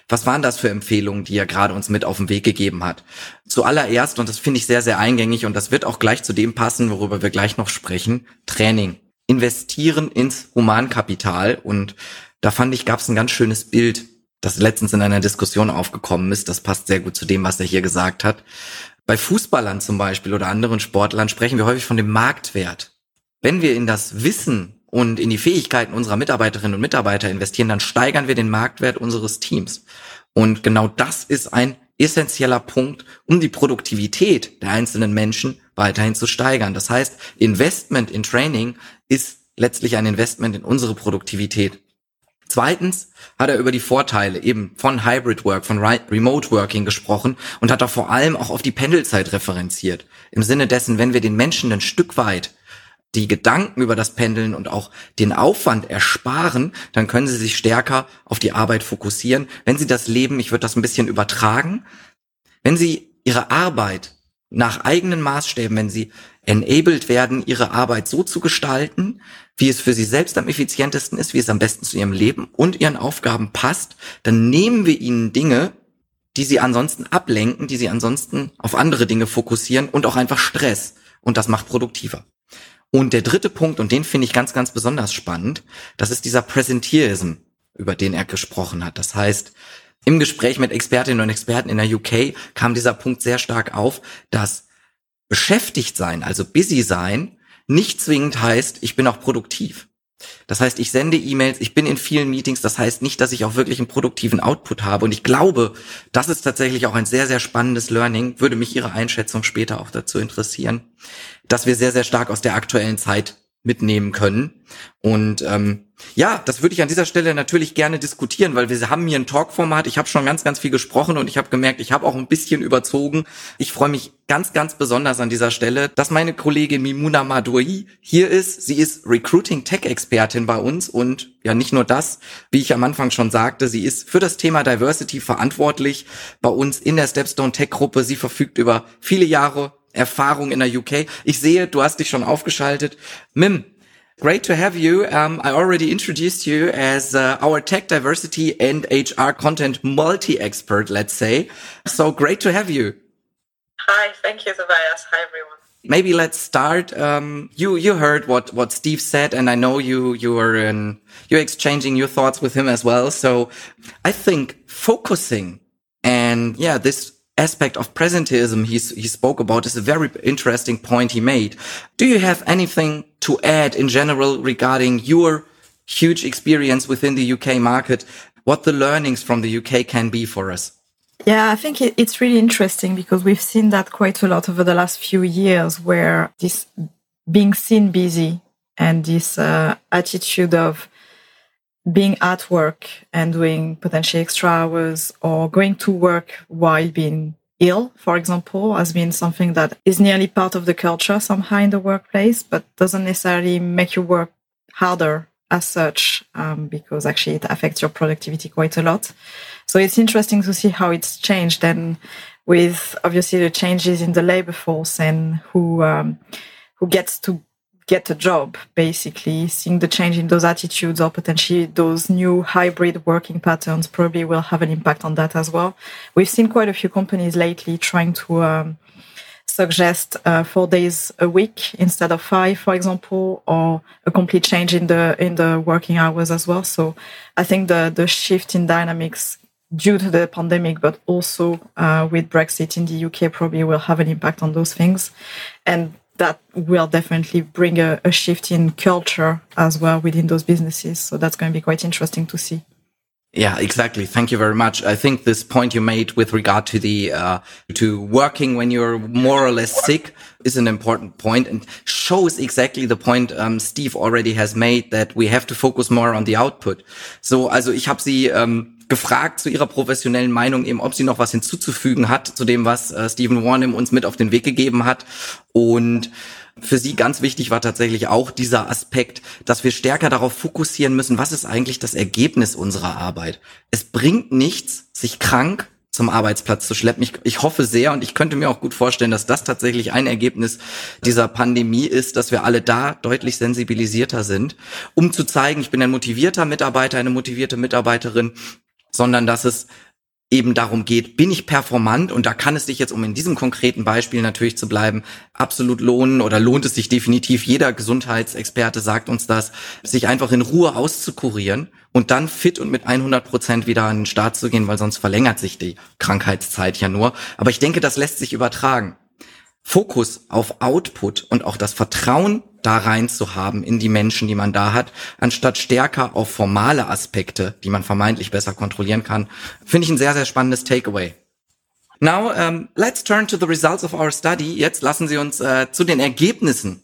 Was waren das für Empfehlungen, die er gerade uns mit auf den Weg gegeben hat? Zuallererst, und das finde ich sehr, sehr eingängig und das wird auch gleich zu dem passen, worüber wir gleich noch sprechen, Training. investieren ins Humankapital. Und da fand ich, gab es ein ganz schönes Bild, das letztens in einer Diskussion aufgekommen ist. Das passt sehr gut zu dem, was er hier gesagt hat. Bei Fußballern zum Beispiel oder anderen Sportlern sprechen wir häufig von dem Marktwert. Wenn wir in das Wissen und in die Fähigkeiten unserer Mitarbeiterinnen und Mitarbeiter investieren, dann steigern wir den Marktwert unseres Teams. Und genau das ist ein essentieller Punkt, um die Produktivität der einzelnen Menschen weiterhin zu steigern. Das heißt, Investment in Training ist letztlich ein Investment in unsere Produktivität. Zweitens hat er über die Vorteile eben von Hybrid Work, von Remote Working gesprochen und hat da vor allem auch auf die Pendelzeit referenziert. Im Sinne dessen, wenn wir den Menschen ein Stück weit die Gedanken über das Pendeln und auch den Aufwand ersparen, dann können sie sich stärker auf die Arbeit fokussieren. Wenn sie das Leben, ich würde das ein bisschen übertragen, wenn sie ihre Arbeit nach eigenen Maßstäben, wenn sie enabled werden, ihre Arbeit so zu gestalten, wie es für sie selbst am effizientesten ist, wie es am besten zu ihrem Leben und ihren Aufgaben passt, dann nehmen wir ihnen Dinge, die sie ansonsten ablenken, die sie ansonsten auf andere Dinge fokussieren und auch einfach Stress. Und das macht produktiver. Und der dritte Punkt, und den finde ich ganz, ganz besonders spannend, das ist dieser Präsentierism, über den er gesprochen hat. Das heißt, im Gespräch mit Expertinnen und Experten in der UK kam dieser Punkt sehr stark auf, dass beschäftigt sein, also busy sein, nicht zwingend heißt, ich bin auch produktiv. Das heißt, ich sende E-Mails, ich bin in vielen Meetings, das heißt nicht, dass ich auch wirklich einen produktiven Output habe. Und ich glaube, das ist tatsächlich auch ein sehr, sehr spannendes Learning, würde mich Ihre Einschätzung später auch dazu interessieren, dass wir sehr, sehr stark aus der aktuellen Zeit mitnehmen können. Und ähm, ja, das würde ich an dieser Stelle natürlich gerne diskutieren, weil wir haben hier ein Talk-Format. Ich habe schon ganz, ganz viel gesprochen und ich habe gemerkt, ich habe auch ein bisschen überzogen. Ich freue mich ganz, ganz besonders an dieser Stelle, dass meine Kollegin Mimuna Madoui hier ist. Sie ist Recruiting Tech-Expertin bei uns und ja, nicht nur das, wie ich am Anfang schon sagte, sie ist für das Thema Diversity verantwortlich bei uns in der Stepstone Tech-Gruppe. Sie verfügt über viele Jahre Erfahrung in der UK. Ich sehe, du hast dich schon aufgeschaltet. Mim, great to have you. Um, I already introduced you as uh, our tech diversity and HR content multi-expert, let's say. So great to have you. Hi, thank you, Tobias. Hi, everyone. Maybe let's start. Um, you you heard what what Steve said, and I know you you were in you're exchanging your thoughts with him as well. So I think focusing and yeah, this aspect of presentism he, he spoke about is a very interesting point he made. Do you have anything to add in general regarding your huge experience within the UK market? What the learnings from the UK can be for us? Yeah, I think it's really interesting because we've seen that quite a lot over the last few years where this being seen busy and this uh, attitude of being at work and doing potentially extra hours or going to work while being ill, for example, has been something that is nearly part of the culture somehow in the workplace, but doesn't necessarily make you work harder as such, um, because actually it affects your productivity quite a lot. So it's interesting to see how it's changed and with obviously the changes in the labor force and who, um, who gets to get a job, basically. Seeing the change in those attitudes or potentially those new hybrid working patterns probably will have an impact on that as well. We've seen quite a few companies lately trying to um, suggest uh, four days a week instead of five, for example, or a complete change in the in the working hours as well. So I think the the shift in dynamics due to the pandemic, but also uh, with Brexit in the UK probably will have an impact on those things. And that will definitely bring a, a, shift in culture as well within those businesses. So that's going to be quite interesting to see. Yeah, exactly. Thank you very much. I think this point you made with regard to the uh, to working when you're more or less sick is an important point and shows exactly the point um, Steve already has made that we have to focus more on the output. So, also ich habe Sie ähm, gefragt zu ihrer professionellen Meinung eben, ob sie noch was hinzuzufügen hat zu dem, was äh, Stephen Warnham uns mit auf den Weg gegeben hat. Und für sie ganz wichtig war tatsächlich auch dieser Aspekt, dass wir stärker darauf fokussieren müssen, was ist eigentlich das Ergebnis unserer Arbeit. Es bringt nichts, sich krank zum Arbeitsplatz zu schleppen. Ich, ich hoffe sehr und ich könnte mir auch gut vorstellen, dass das tatsächlich ein Ergebnis dieser Pandemie ist, dass wir alle da deutlich sensibilisierter sind, um zu zeigen, ich bin ein motivierter Mitarbeiter, eine motivierte Mitarbeiterin sondern dass es eben darum geht, bin ich performant und da kann es sich jetzt, um in diesem konkreten Beispiel natürlich zu bleiben, absolut lohnen oder lohnt es sich definitiv, jeder Gesundheitsexperte sagt uns das, sich einfach in Ruhe auszukurieren und dann fit und mit 100 Prozent wieder an den Start zu gehen, weil sonst verlängert sich die Krankheitszeit ja nur. Aber ich denke, das lässt sich übertragen. Fokus auf Output und auch das Vertrauen da rein zu haben in die Menschen, die man da hat, anstatt stärker auf formale Aspekte, die man vermeintlich besser kontrollieren kann, finde ich ein sehr, sehr spannendes Takeaway. Now, um, let's turn to the results of our study. Jetzt lassen Sie uns äh, zu den Ergebnissen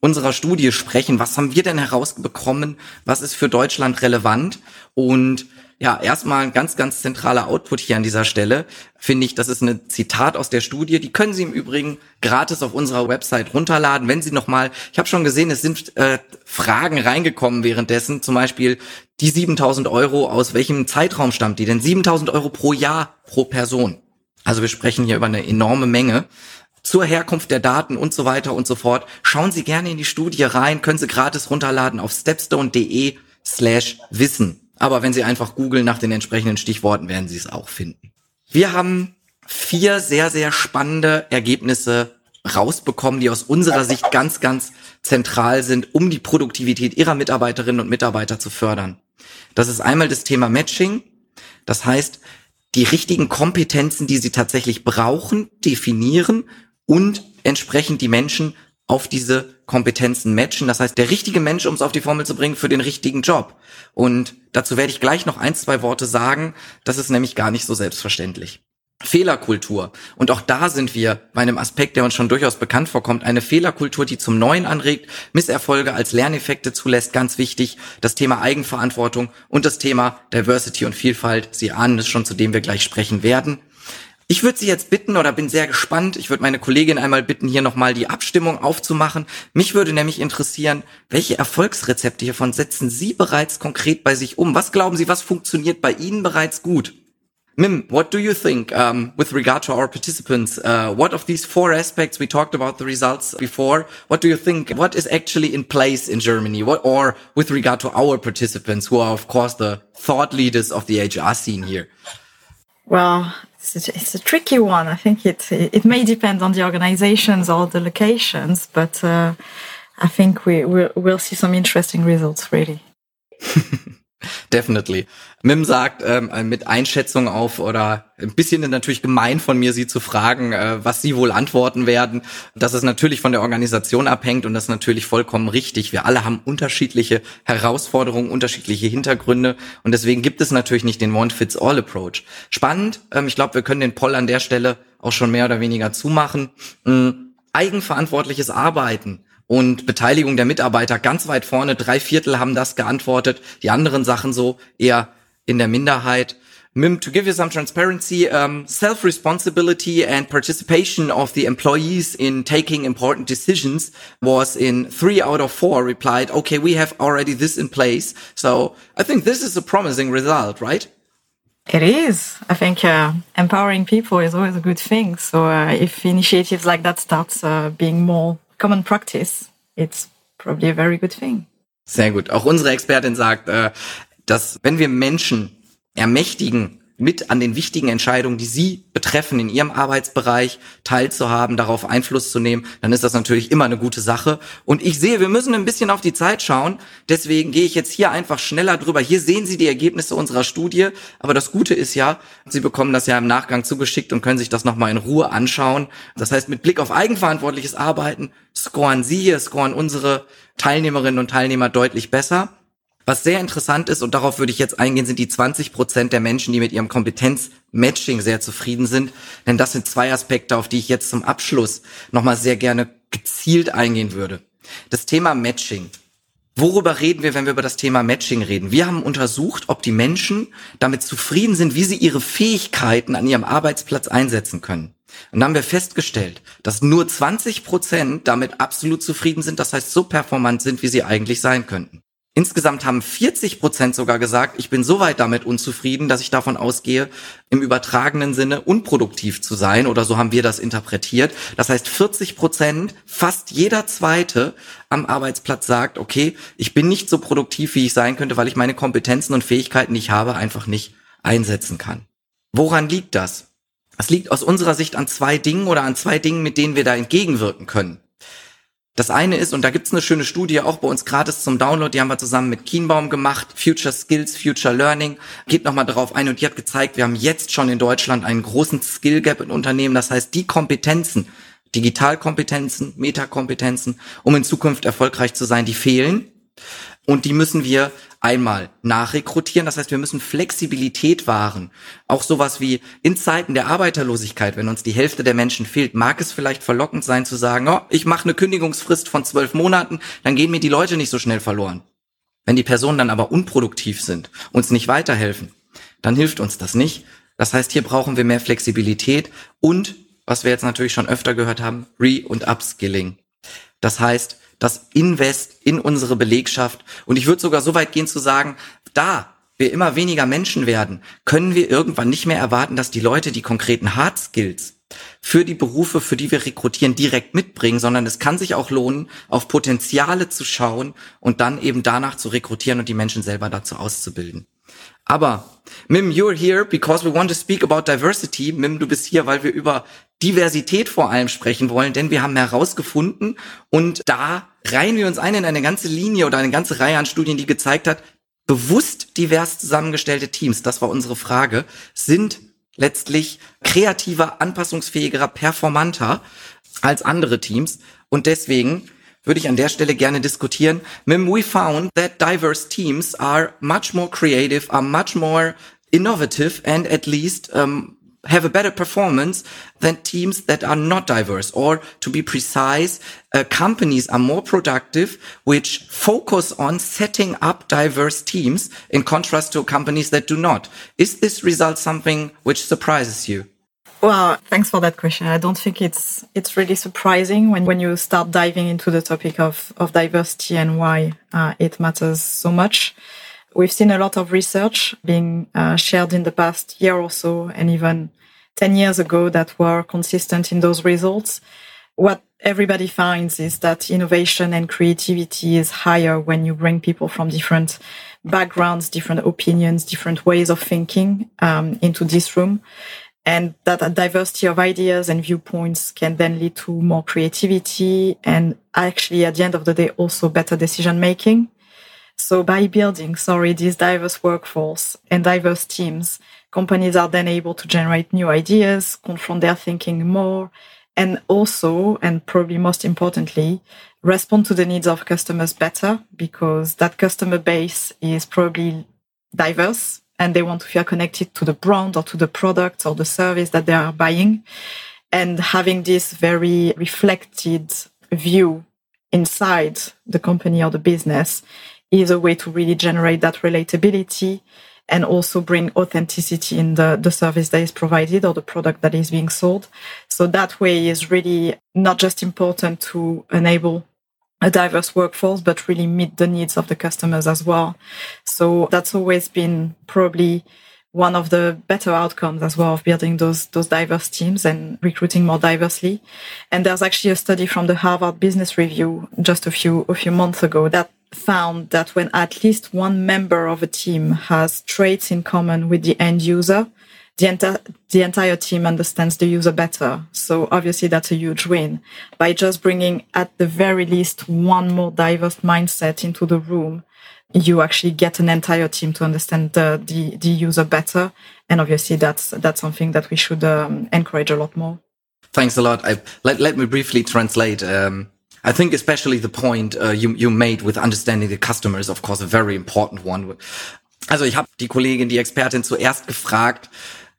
unserer Studie sprechen. Was haben wir denn herausbekommen? Was ist für Deutschland relevant? Und ja, erstmal ein ganz, ganz zentraler Output hier an dieser Stelle, finde ich, das ist ein Zitat aus der Studie. Die können Sie im Übrigen gratis auf unserer Website runterladen. Wenn Sie nochmal, ich habe schon gesehen, es sind äh, Fragen reingekommen währenddessen, zum Beispiel die 7000 Euro, aus welchem Zeitraum stammt die denn? 7000 Euro pro Jahr pro Person. Also wir sprechen hier über eine enorme Menge zur Herkunft der Daten und so weiter und so fort. Schauen Sie gerne in die Studie rein, können Sie gratis runterladen auf stepstone.de slash Wissen. Aber wenn Sie einfach googeln nach den entsprechenden Stichworten, werden Sie es auch finden. Wir haben vier sehr, sehr spannende Ergebnisse rausbekommen, die aus unserer Sicht ganz, ganz zentral sind, um die Produktivität Ihrer Mitarbeiterinnen und Mitarbeiter zu fördern. Das ist einmal das Thema Matching. Das heißt, die richtigen Kompetenzen, die Sie tatsächlich brauchen, definieren und entsprechend die Menschen auf diese Kompetenzen matchen. Das heißt, der richtige Mensch, um es auf die Formel zu bringen, für den richtigen Job. Und dazu werde ich gleich noch ein, zwei Worte sagen. Das ist nämlich gar nicht so selbstverständlich. Fehlerkultur. Und auch da sind wir bei einem Aspekt, der uns schon durchaus bekannt vorkommt. Eine Fehlerkultur, die zum Neuen anregt, Misserfolge als Lerneffekte zulässt, ganz wichtig. Das Thema Eigenverantwortung und das Thema Diversity und Vielfalt. Sie ahnen es schon, zu dem wir gleich sprechen werden. Ich würde Sie jetzt bitten oder bin sehr gespannt, ich würde meine Kollegin einmal bitten, hier nochmal die Abstimmung aufzumachen. Mich würde nämlich interessieren, welche Erfolgsrezepte hiervon setzen Sie bereits konkret bei sich um? Was glauben Sie, was funktioniert bei Ihnen bereits gut? Mim, what do you think um, with regard to our participants? Uh, what of these four aspects we talked about the results before? What do you think? What is actually in place in Germany? What or with regard to our participants, who are of course the thought leaders of the HR scene here? Well, it's a, it's a tricky one. I think it it may depend on the organizations or the locations, but uh, I think we we'll, we'll see some interesting results. Really. Definitely. Mim sagt ähm, mit Einschätzung auf oder ein bisschen natürlich gemein von mir, sie zu fragen, äh, was sie wohl antworten werden, dass es natürlich von der Organisation abhängt und das ist natürlich vollkommen richtig. Wir alle haben unterschiedliche Herausforderungen, unterschiedliche Hintergründe und deswegen gibt es natürlich nicht den One-Fits-All-Approach. Spannend. Ähm, ich glaube, wir können den Poll an der Stelle auch schon mehr oder weniger zumachen. Ähm, eigenverantwortliches Arbeiten und Beteiligung der Mitarbeiter ganz weit vorne. Drei Viertel haben das geantwortet. Die anderen Sachen so eher in der Minderheit. Mim, to give you some transparency, um, self-responsibility and participation of the employees in taking important decisions was in three out of four replied, okay, we have already this in place. So I think this is a promising result, right? It is. I think uh, empowering people is always a good thing. So uh, if initiatives like that starts uh, being more common practice, it's probably a very good thing. Sehr gut. Auch unsere Expertin sagt, äh, dass wenn wir Menschen ermächtigen, mit an den wichtigen Entscheidungen, die sie betreffen, in ihrem Arbeitsbereich teilzuhaben, darauf Einfluss zu nehmen, dann ist das natürlich immer eine gute Sache. Und ich sehe, wir müssen ein bisschen auf die Zeit schauen. Deswegen gehe ich jetzt hier einfach schneller drüber. Hier sehen Sie die Ergebnisse unserer Studie. Aber das Gute ist ja, Sie bekommen das ja im Nachgang zugeschickt und können sich das nochmal in Ruhe anschauen. Das heißt, mit Blick auf eigenverantwortliches Arbeiten scoren Sie hier, scoren unsere Teilnehmerinnen und Teilnehmer deutlich besser. Was sehr interessant ist, und darauf würde ich jetzt eingehen, sind die 20 Prozent der Menschen, die mit ihrem Kompetenzmatching sehr zufrieden sind. Denn das sind zwei Aspekte, auf die ich jetzt zum Abschluss nochmal sehr gerne gezielt eingehen würde. Das Thema Matching. Worüber reden wir, wenn wir über das Thema Matching reden? Wir haben untersucht, ob die Menschen damit zufrieden sind, wie sie ihre Fähigkeiten an ihrem Arbeitsplatz einsetzen können. Und dann haben wir festgestellt, dass nur 20 Prozent damit absolut zufrieden sind, das heißt so performant sind, wie sie eigentlich sein könnten. Insgesamt haben 40 Prozent sogar gesagt, ich bin so weit damit unzufrieden, dass ich davon ausgehe, im übertragenen Sinne unproduktiv zu sein oder so haben wir das interpretiert. Das heißt, 40 Prozent, fast jeder zweite am Arbeitsplatz sagt, okay, ich bin nicht so produktiv, wie ich sein könnte, weil ich meine Kompetenzen und Fähigkeiten, die ich habe, einfach nicht einsetzen kann. Woran liegt das? Das liegt aus unserer Sicht an zwei Dingen oder an zwei Dingen, mit denen wir da entgegenwirken können. Das eine ist, und da gibt's eine schöne Studie auch bei uns gratis zum Download, die haben wir zusammen mit Kienbaum gemacht, Future Skills, Future Learning, geht nochmal darauf ein und die hat gezeigt, wir haben jetzt schon in Deutschland einen großen Skill Gap in Unternehmen. Das heißt, die Kompetenzen, Digitalkompetenzen, Metakompetenzen, um in Zukunft erfolgreich zu sein, die fehlen. Und die müssen wir einmal nachrekrutieren. Das heißt, wir müssen Flexibilität wahren. Auch sowas wie in Zeiten der Arbeiterlosigkeit, wenn uns die Hälfte der Menschen fehlt, mag es vielleicht verlockend sein zu sagen, oh, ich mache eine Kündigungsfrist von zwölf Monaten, dann gehen mir die Leute nicht so schnell verloren. Wenn die Personen dann aber unproduktiv sind, uns nicht weiterhelfen, dann hilft uns das nicht. Das heißt, hier brauchen wir mehr Flexibilität und, was wir jetzt natürlich schon öfter gehört haben, Re- und Upskilling. Das heißt, das Invest in unsere Belegschaft. Und ich würde sogar so weit gehen zu sagen, da wir immer weniger Menschen werden, können wir irgendwann nicht mehr erwarten, dass die Leute die konkreten Hard Skills für die Berufe, für die wir rekrutieren, direkt mitbringen, sondern es kann sich auch lohnen, auf Potenziale zu schauen und dann eben danach zu rekrutieren und die Menschen selber dazu auszubilden. Aber Mim, you're here because we want to speak about diversity. Mim, du bist hier, weil wir über Diversität vor allem sprechen wollen, denn wir haben herausgefunden und da reihen wir uns ein in eine ganze Linie oder eine ganze Reihe an Studien, die gezeigt hat, bewusst divers zusammengestellte Teams, das war unsere Frage, sind letztlich kreativer, anpassungsfähiger, performanter als andere Teams und deswegen würde ich an der Stelle gerne diskutieren. Mim, we found that diverse teams are much more creative, are much more innovative and at least um, have a better performance than teams that are not diverse. Or to be precise, uh, companies are more productive which focus on setting up diverse teams in contrast to companies that do not. Is this result something which surprises you? Well, thanks for that question. I don't think it's it's really surprising when, when you start diving into the topic of, of diversity and why uh, it matters so much. We've seen a lot of research being uh, shared in the past year or so, and even 10 years ago that were consistent in those results. What everybody finds is that innovation and creativity is higher when you bring people from different backgrounds, different opinions, different ways of thinking um, into this room. And that a diversity of ideas and viewpoints can then lead to more creativity and actually at the end of the day also better decision making. So by building, sorry, this diverse workforce and diverse teams, companies are then able to generate new ideas, confront their thinking more, and also, and probably most importantly, respond to the needs of customers better because that customer base is probably diverse and they want to feel connected to the brand or to the product or the service that they are buying. And having this very reflected view inside the company or the business is a way to really generate that relatability and also bring authenticity in the, the service that is provided or the product that is being sold. So that way is really not just important to enable a diverse workforce, but really meet the needs of the customers as well. So that's always been probably one of the better outcomes as well of building those those diverse teams and recruiting more diversely. And there's actually a study from the Harvard Business Review just a few a few months ago that found that when at least one member of a team has traits in common with the end user, the, enti- the entire team understands the user better. So obviously that's a huge win. By just bringing at the very least one more diverse mindset into the room, you actually get an entire team to understand the, the, the user better. And obviously that's, that's something that we should um, encourage a lot more. Thanks a lot. I, let, let me briefly translate. Um, I think especially the point uh, you, you made with understanding the customer is of course a very important one. Also ich habe die Kollegin, die Expertin zuerst gefragt,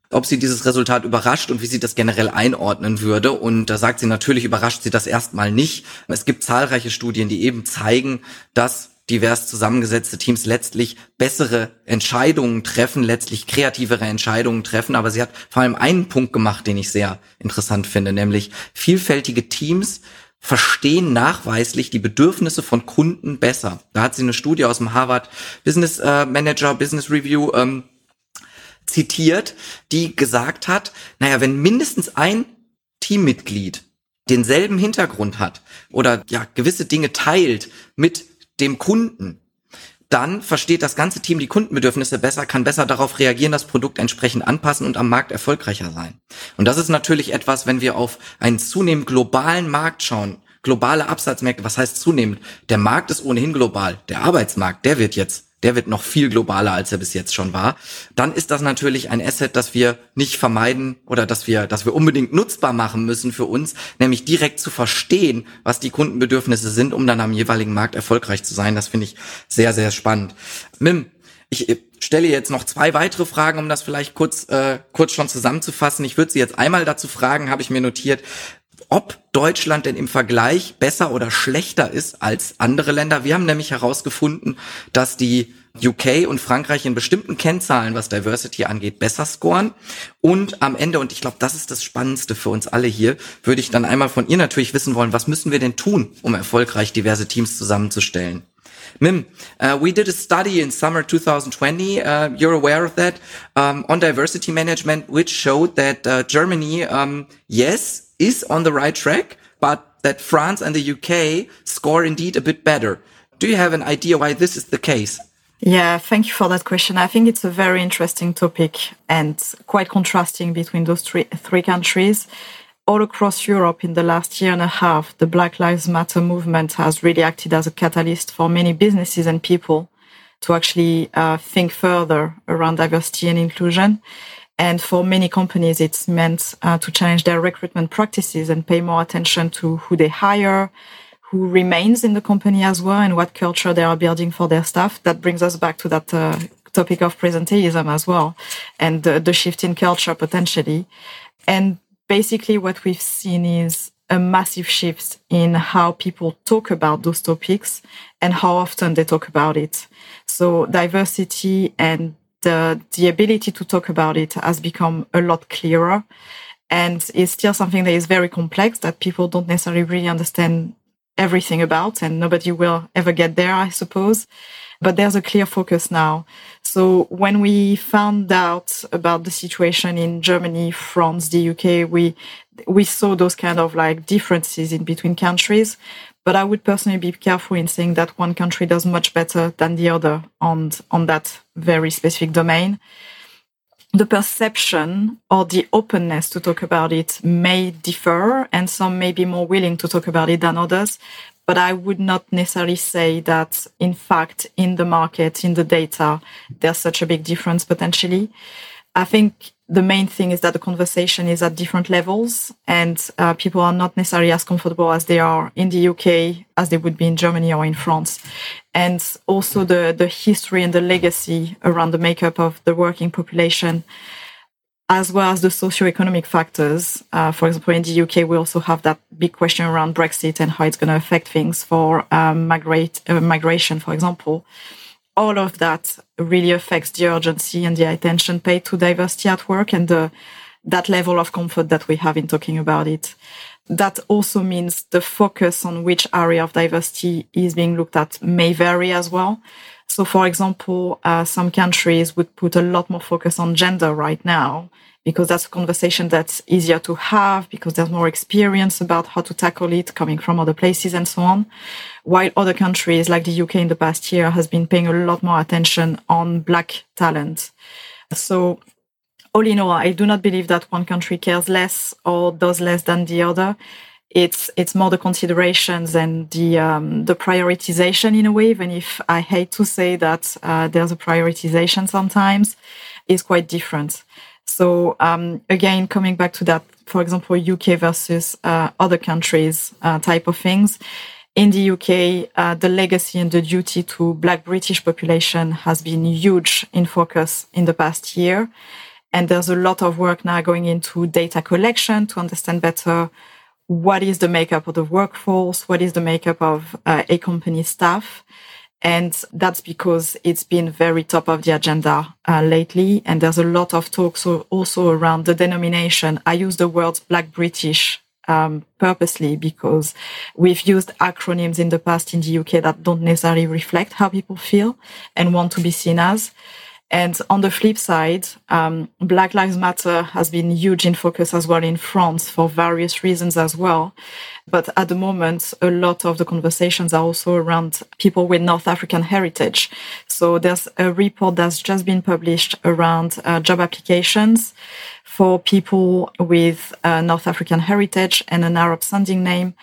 ob sie dieses Resultat überrascht und wie sie das generell einordnen würde. Und da sagt sie natürlich, überrascht sie das erstmal nicht. Es gibt zahlreiche Studien, die eben zeigen, dass divers zusammengesetzte Teams letztlich bessere Entscheidungen treffen, letztlich kreativere Entscheidungen treffen. Aber sie hat vor allem einen Punkt gemacht, den ich sehr interessant finde, nämlich vielfältige Teams verstehen nachweislich die Bedürfnisse von Kunden besser. Da hat sie eine Studie aus dem Harvard Business äh, Manager Business Review ähm, zitiert, die gesagt hat, naja, wenn mindestens ein Teammitglied denselben Hintergrund hat oder ja gewisse Dinge teilt mit dem Kunden, dann versteht das ganze Team die Kundenbedürfnisse besser, kann besser darauf reagieren, das Produkt entsprechend anpassen und am Markt erfolgreicher sein. Und das ist natürlich etwas, wenn wir auf einen zunehmend globalen Markt schauen, globale Absatzmärkte, was heißt zunehmend? Der Markt ist ohnehin global. Der Arbeitsmarkt, der wird jetzt der wird noch viel globaler, als er bis jetzt schon war, dann ist das natürlich ein Asset, das wir nicht vermeiden oder dass wir, dass wir unbedingt nutzbar machen müssen für uns, nämlich direkt zu verstehen, was die Kundenbedürfnisse sind, um dann am jeweiligen Markt erfolgreich zu sein. Das finde ich sehr, sehr spannend. Mim, ich stelle jetzt noch zwei weitere Fragen, um das vielleicht kurz, äh, kurz schon zusammenzufassen. Ich würde Sie jetzt einmal dazu fragen, habe ich mir notiert, ob Deutschland denn im Vergleich besser oder schlechter ist als andere Länder. Wir haben nämlich herausgefunden, dass die UK und Frankreich in bestimmten Kennzahlen, was Diversity angeht, besser scoren. Und am Ende, und ich glaube, das ist das Spannendste für uns alle hier, würde ich dann einmal von ihr natürlich wissen wollen, was müssen wir denn tun, um erfolgreich diverse Teams zusammenzustellen? Mim, uh, we did a study in summer 2020. Uh, you're aware of that um, on diversity management, which showed that uh, Germany, um, yes, is on the right track, but that France and the UK score indeed a bit better. Do you have an idea why this is the case? Yeah, thank you for that question. I think it's a very interesting topic and quite contrasting between those three, three countries. All across Europe in the last year and a half, the Black Lives Matter movement has really acted as a catalyst for many businesses and people to actually uh, think further around diversity and inclusion. And for many companies, it's meant uh, to change their recruitment practices and pay more attention to who they hire, who remains in the company as well, and what culture they are building for their staff. That brings us back to that uh, topic of presenteeism as well, and the, the shift in culture potentially. And basically, what we've seen is a massive shift in how people talk about those topics and how often they talk about it. So diversity and the the ability to talk about it has become a lot clearer. And it's still something that is very complex that people don't necessarily really understand everything about and nobody will ever get there i suppose. But there's a clear focus now. So when we found out about the situation in germany france the uk we we saw those kind of like differences in between countries but I would personally be careful in saying that one country does much better than the other on, on that very specific domain. The perception or the openness to talk about it may differ, and some may be more willing to talk about it than others. But I would not necessarily say that, in fact, in the market, in the data, there's such a big difference potentially. I think the main thing is that the conversation is at different levels and uh, people are not necessarily as comfortable as they are in the UK as they would be in Germany or in France. And also the, the history and the legacy around the makeup of the working population, as well as the socio-economic factors. Uh, for example, in the UK, we also have that big question around Brexit and how it's going to affect things for um, migrate, uh, migration, for example all of that really affects the urgency and the attention paid to diversity at work and the, that level of comfort that we have in talking about it. That also means the focus on which area of diversity is being looked at may vary as well. So, for example, uh, some countries would put a lot more focus on gender right now because that's a conversation that's easier to have because there's more experience about how to tackle it coming from other places and so on. While other countries like the UK in the past year has been paying a lot more attention on black talent. So all in all, I do not believe that one country cares less or does less than the other. It's it's more the considerations and the um, the prioritization in a way. Even if I hate to say that uh, there's a prioritization sometimes, is quite different. So um, again, coming back to that, for example, UK versus uh, other countries uh, type of things. In the UK, uh, the legacy and the duty to Black British population has been huge in focus in the past year. And there's a lot of work now going into data collection to understand better what is the makeup of the workforce, what is the makeup of uh, a company staff, and that's because it's been very top of the agenda uh, lately. And there's a lot of talks also around the denomination. I use the words Black British um, purposely because we've used acronyms in the past in the UK that don't necessarily reflect how people feel and want to be seen as. And on the flip side, um, Black Lives Matter has been huge in focus as well in France for various reasons as well. But at the moment, a lot of the conversations are also around people with North African heritage. So there's a report that's just been published around uh, job applications for people with uh, North African heritage and an Arab sounding name.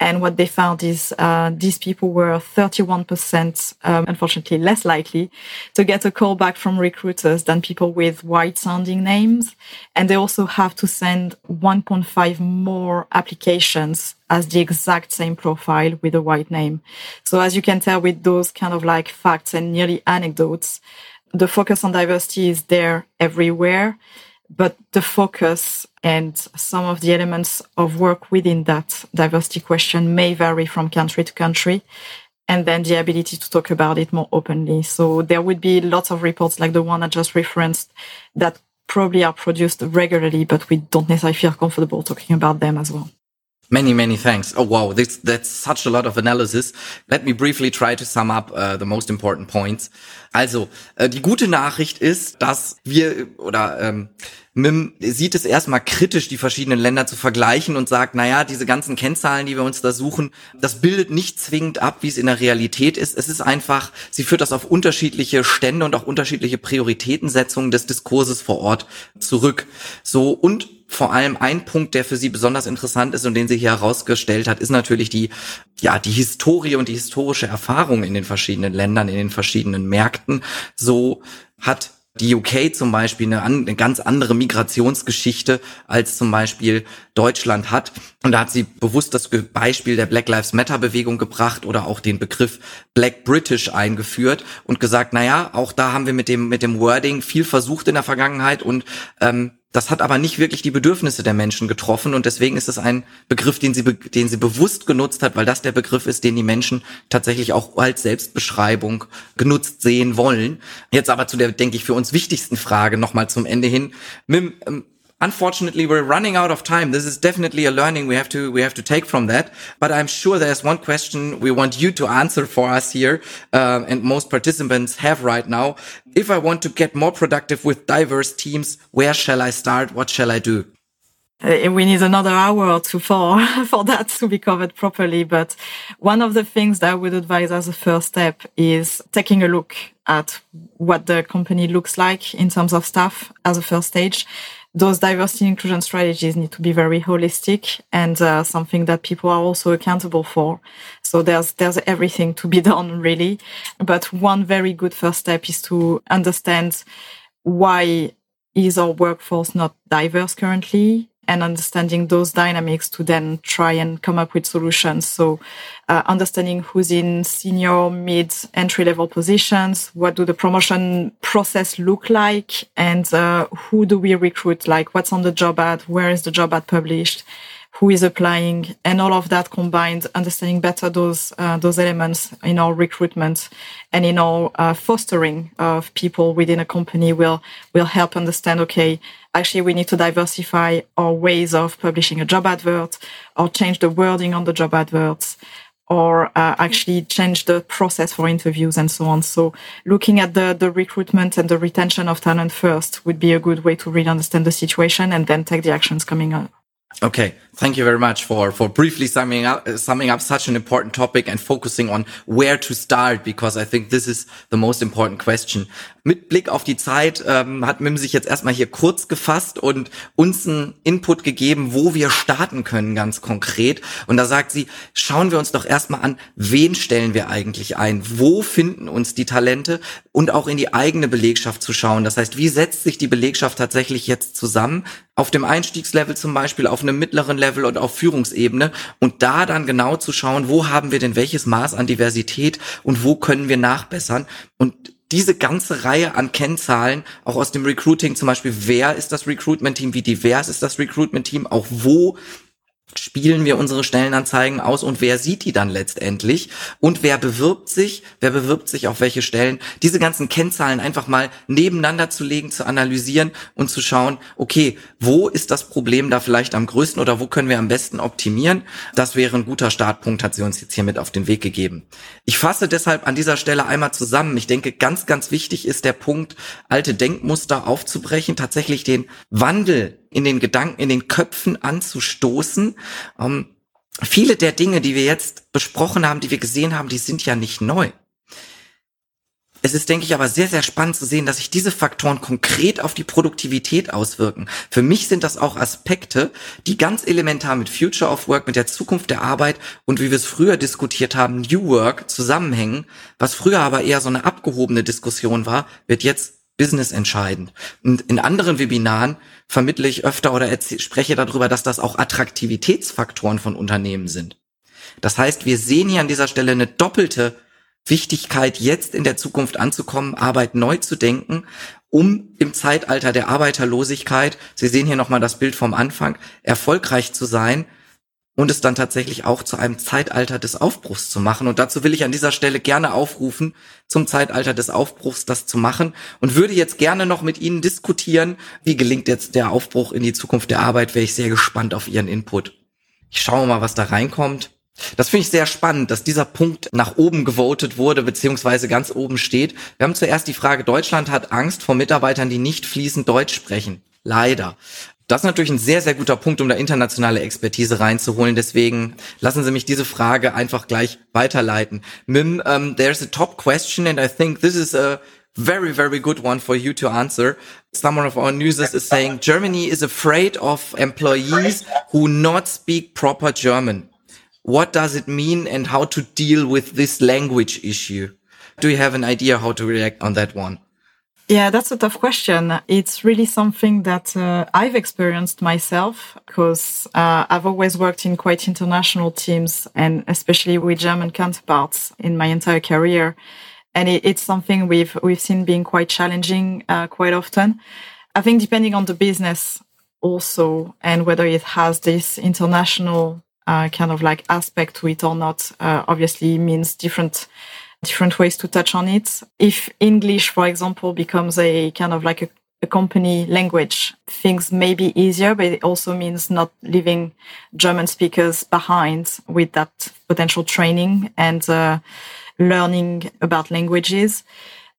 And what they found is uh, these people were 31%, um, unfortunately, less likely to get a call back from recruiters than people with white sounding names. And they also have to send 1.5 more applications as the exact same profile with a white name. So as you can tell with those kind of like facts and nearly anecdotes, the focus on diversity is there everywhere but the focus and some of the elements of work within that diversity question may vary from country to country and then the ability to talk about it more openly. So there would be lots of reports like the one I just referenced that probably are produced regularly, but we don't necessarily feel comfortable talking about them as well. Many, many thanks. Oh, wow. This, that's such a lot of analysis. Let me briefly try to sum up uh, the most important points. Also, äh, die gute Nachricht ist, dass wir oder ähm, MIM sieht es erstmal kritisch, die verschiedenen Länder zu vergleichen und sagt, naja, diese ganzen Kennzahlen, die wir uns da suchen, das bildet nicht zwingend ab, wie es in der Realität ist. Es ist einfach, sie führt das auf unterschiedliche Stände und auch unterschiedliche Prioritätensetzungen des Diskurses vor Ort zurück. So und vor allem ein Punkt, der für sie besonders interessant ist und den sie hier herausgestellt hat, ist natürlich die, ja, die Historie und die historische Erfahrung in den verschiedenen Ländern, in den verschiedenen Märkten. So hat die UK zum Beispiel eine, eine, ganz andere Migrationsgeschichte als zum Beispiel Deutschland hat. Und da hat sie bewusst das Beispiel der Black Lives Matter Bewegung gebracht oder auch den Begriff Black British eingeführt und gesagt, na ja, auch da haben wir mit dem, mit dem Wording viel versucht in der Vergangenheit und ähm, das hat aber nicht wirklich die Bedürfnisse der Menschen getroffen und deswegen ist es ein Begriff, den sie, den sie bewusst genutzt hat, weil das der Begriff ist, den die Menschen tatsächlich auch als Selbstbeschreibung genutzt sehen wollen. Jetzt aber zu der, denke ich, für uns wichtigsten Frage nochmal zum Ende hin. Mim, ähm, unfortunately we're running out of time. This is definitely a learning we have to we have to take from that. But i'm sure there's one question we want you to answer for us here uh, and most participants have right now. If i want to get more productive with diverse teams where shall i start? What shall i do? Uh, we need another hour or two for for that to be covered properly but one of the things that i would advise as a first step is taking a look at what the company looks like in terms of staff as a first stage those diversity inclusion strategies need to be very holistic and uh, something that people are also accountable for. So there's there's everything to be done really, but one very good first step is to understand why is our workforce not diverse currently and understanding those dynamics to then try and come up with solutions. So, uh, understanding who's in senior, mid, entry level positions, what do the promotion process look like, and uh, who do we recruit? Like, what's on the job ad? Where is the job ad published? who is applying and all of that combined understanding better those uh, those elements in our recruitment and in our uh, fostering of people within a company will will help understand okay actually we need to diversify our ways of publishing a job advert or change the wording on the job adverts or uh, actually change the process for interviews and so on. So looking at the, the recruitment and the retention of talent first would be a good way to really understand the situation and then take the actions coming up. Okay, thank you very much for for briefly summing up summing up such an important topic and focusing on where to start because I think this is the most important question. Mit Blick auf die Zeit ähm, hat Mim sich jetzt erstmal hier kurz gefasst und uns einen Input gegeben, wo wir starten können ganz konkret. Und da sagt sie, schauen wir uns doch erstmal an, wen stellen wir eigentlich ein? Wo finden uns die Talente? Und auch in die eigene Belegschaft zu schauen. Das heißt, wie setzt sich die Belegschaft tatsächlich jetzt zusammen? Auf dem Einstiegslevel zum Beispiel, auf einem mittleren Level und auf Führungsebene. Und da dann genau zu schauen, wo haben wir denn welches Maß an Diversität und wo können wir nachbessern? Und diese ganze Reihe an Kennzahlen, auch aus dem Recruiting zum Beispiel, wer ist das Recruitment-Team, wie divers ist das Recruitment-Team, auch wo spielen wir unsere Stellenanzeigen aus und wer sieht die dann letztendlich und wer bewirbt sich, wer bewirbt sich auf welche Stellen, diese ganzen Kennzahlen einfach mal nebeneinander zu legen, zu analysieren und zu schauen, okay, wo ist das Problem da vielleicht am größten oder wo können wir am besten optimieren? Das wäre ein guter Startpunkt, hat sie uns jetzt hier mit auf den Weg gegeben. Ich fasse deshalb an dieser Stelle einmal zusammen. Ich denke, ganz, ganz wichtig ist der Punkt, alte Denkmuster aufzubrechen, tatsächlich den Wandel in den Gedanken, in den Köpfen anzustoßen. Ähm, viele der Dinge, die wir jetzt besprochen haben, die wir gesehen haben, die sind ja nicht neu. Es ist, denke ich, aber sehr, sehr spannend zu sehen, dass sich diese Faktoren konkret auf die Produktivität auswirken. Für mich sind das auch Aspekte, die ganz elementar mit Future of Work, mit der Zukunft der Arbeit und wie wir es früher diskutiert haben, New Work zusammenhängen. Was früher aber eher so eine abgehobene Diskussion war, wird jetzt business entscheidend. Und in anderen Webinaren vermittle ich öfter oder spreche darüber, dass das auch Attraktivitätsfaktoren von Unternehmen sind. Das heißt, wir sehen hier an dieser Stelle eine doppelte Wichtigkeit, jetzt in der Zukunft anzukommen, Arbeit neu zu denken, um im Zeitalter der Arbeiterlosigkeit, Sie sehen hier nochmal das Bild vom Anfang, erfolgreich zu sein und es dann tatsächlich auch zu einem Zeitalter des Aufbruchs zu machen. Und dazu will ich an dieser Stelle gerne aufrufen, zum Zeitalter des Aufbruchs das zu machen und würde jetzt gerne noch mit Ihnen diskutieren, wie gelingt jetzt der Aufbruch in die Zukunft der Arbeit, wäre ich sehr gespannt auf Ihren Input. Ich schaue mal, was da reinkommt. Das finde ich sehr spannend, dass dieser Punkt nach oben gewotet wurde, beziehungsweise ganz oben steht. Wir haben zuerst die Frage, Deutschland hat Angst vor Mitarbeitern, die nicht fließend Deutsch sprechen. Leider. Das ist natürlich ein sehr, sehr guter Punkt, um da internationale Expertise reinzuholen. Deswegen lassen Sie mich diese Frage einfach gleich weiterleiten. Mim, um, there's a top question and I think this is a very, very good one for you to answer. Someone of our users is saying Germany is afraid of employees who not speak proper German. what does it mean and how to deal with this language issue? Do you have an idea how to react on that one? Yeah, that's a tough question. It's really something that uh, I've experienced myself because uh, I've always worked in quite international teams and especially with German counterparts in my entire career. And it, it's something we've, we've seen being quite challenging uh, quite often. I think depending on the business also and whether it has this international uh, kind of like aspect to it or not uh, obviously means different different ways to touch on it. If English, for example, becomes a kind of like a, a company language, things may be easier, but it also means not leaving German speakers behind with that potential training and uh, learning about languages.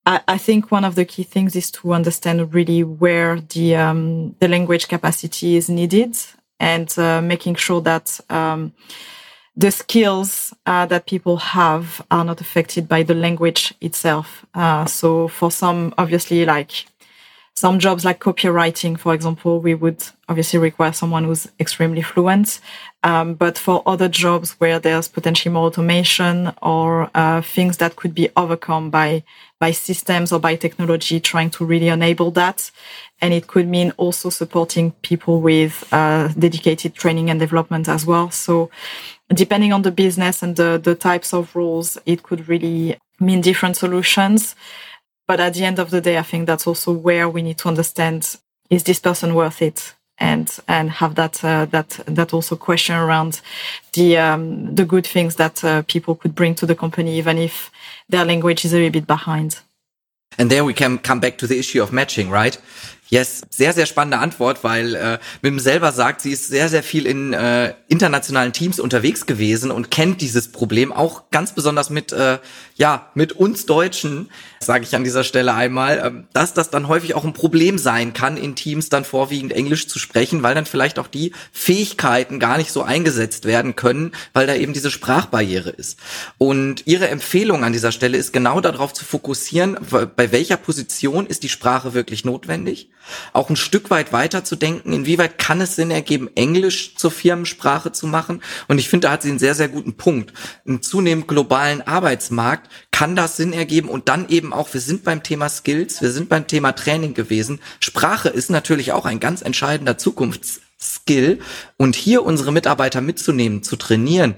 I, think one of the key things is to understand really where the um, the language capacity is needed and uh, making sure that um, the skills uh, that people have are not affected by the language itself. Uh, so for some, obviously, like some jobs like copywriting, for example, we would obviously require someone who's extremely fluent. Um, but for other jobs where there's potentially more automation or uh, things that could be overcome by by systems or by technology, trying to really enable that, and it could mean also supporting people with uh, dedicated training and development as well. So depending on the business and the, the types of roles, it could really mean different solutions. But at the end of the day, I think that's also where we need to understand, is this person worth it? And, and have that, uh, that, that also question around the, um, the good things that uh, people could bring to the company, even if their language is a little bit behind. And there we can come back to the issue of matching, right? Yes, sehr, sehr spannende Antwort, weil äh, Mim selber sagt, sie ist sehr, sehr viel in äh, internationalen Teams unterwegs gewesen und kennt dieses Problem auch ganz besonders mit, äh, ja, mit uns Deutschen, sage ich an dieser Stelle einmal, äh, dass das dann häufig auch ein Problem sein kann, in Teams dann vorwiegend Englisch zu sprechen, weil dann vielleicht auch die Fähigkeiten gar nicht so eingesetzt werden können, weil da eben diese Sprachbarriere ist. Und ihre Empfehlung an dieser Stelle ist genau darauf zu fokussieren, bei welcher Position ist die Sprache wirklich notwendig auch ein Stück weit weiter zu denken, inwieweit kann es Sinn ergeben, Englisch zur Firmensprache zu machen. Und ich finde, da hat sie einen sehr, sehr guten Punkt. Im zunehmend globalen Arbeitsmarkt kann das Sinn ergeben und dann eben auch, wir sind beim Thema Skills, wir sind beim Thema Training gewesen. Sprache ist natürlich auch ein ganz entscheidender Zukunftsskill und hier unsere Mitarbeiter mitzunehmen, zu trainieren,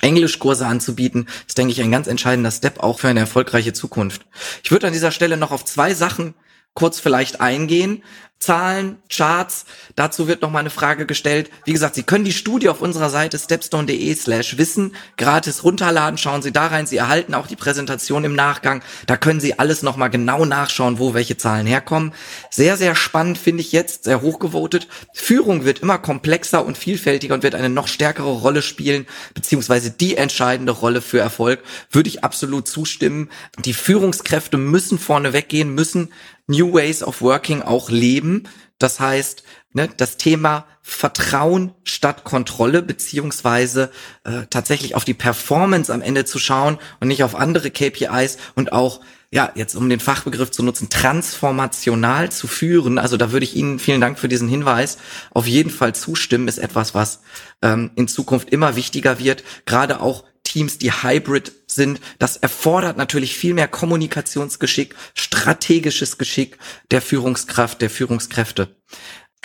Englischkurse anzubieten, ist, denke ich, ein ganz entscheidender Step auch für eine erfolgreiche Zukunft. Ich würde an dieser Stelle noch auf zwei Sachen kurz vielleicht eingehen. Zahlen, Charts. Dazu wird noch mal eine Frage gestellt. Wie gesagt, Sie können die Studie auf unserer Seite stepstone.de slash wissen gratis runterladen. Schauen Sie da rein. Sie erhalten auch die Präsentation im Nachgang. Da können Sie alles noch mal genau nachschauen, wo welche Zahlen herkommen. Sehr, sehr spannend finde ich jetzt, sehr hochgevotet. Führung wird immer komplexer und vielfältiger und wird eine noch stärkere Rolle spielen, beziehungsweise die entscheidende Rolle für Erfolg. Würde ich absolut zustimmen. Die Führungskräfte müssen vorne weggehen, müssen New Ways of Working auch leben. Das heißt, ne, das Thema Vertrauen statt Kontrolle, beziehungsweise äh, tatsächlich auf die Performance am Ende zu schauen und nicht auf andere KPIs und auch ja, jetzt um den Fachbegriff zu nutzen, transformational zu führen. Also da würde ich Ihnen vielen Dank für diesen Hinweis auf jeden Fall zustimmen, ist etwas, was ähm, in Zukunft immer wichtiger wird. Gerade auch Teams, die hybrid sind. Das erfordert natürlich viel mehr Kommunikationsgeschick, strategisches Geschick der Führungskraft, der Führungskräfte.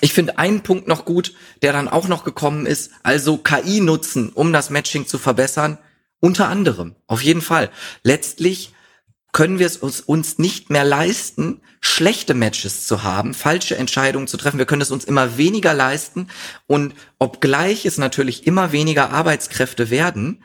Ich finde einen Punkt noch gut, der dann auch noch gekommen ist, also KI nutzen, um das Matching zu verbessern. Unter anderem, auf jeden Fall. Letztlich können wir es uns nicht mehr leisten, schlechte Matches zu haben, falsche Entscheidungen zu treffen. Wir können es uns immer weniger leisten und obgleich es natürlich immer weniger Arbeitskräfte werden,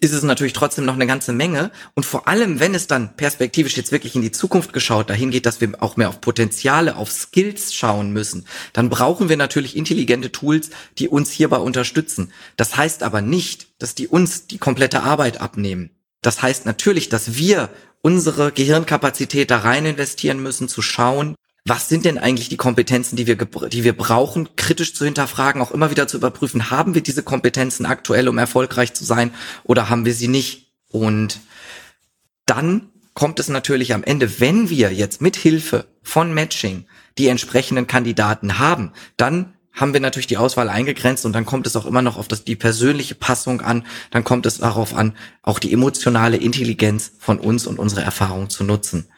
ist es natürlich trotzdem noch eine ganze Menge. Und vor allem, wenn es dann perspektivisch jetzt wirklich in die Zukunft geschaut dahin geht, dass wir auch mehr auf Potenziale, auf Skills schauen müssen, dann brauchen wir natürlich intelligente Tools, die uns hierbei unterstützen. Das heißt aber nicht, dass die uns die komplette Arbeit abnehmen. Das heißt natürlich, dass wir unsere Gehirnkapazität da rein investieren müssen, zu schauen, was sind denn eigentlich die Kompetenzen, die wir, die wir brauchen, kritisch zu hinterfragen, auch immer wieder zu überprüfen, haben wir diese Kompetenzen aktuell, um erfolgreich zu sein, oder haben wir sie nicht? Und dann kommt es natürlich am Ende, wenn wir jetzt mit Hilfe von Matching die entsprechenden Kandidaten haben, dann haben wir natürlich die Auswahl eingegrenzt und dann kommt es auch immer noch auf das, die persönliche Passung an, dann kommt es darauf an, auch die emotionale Intelligenz von uns und unsere Erfahrung zu nutzen.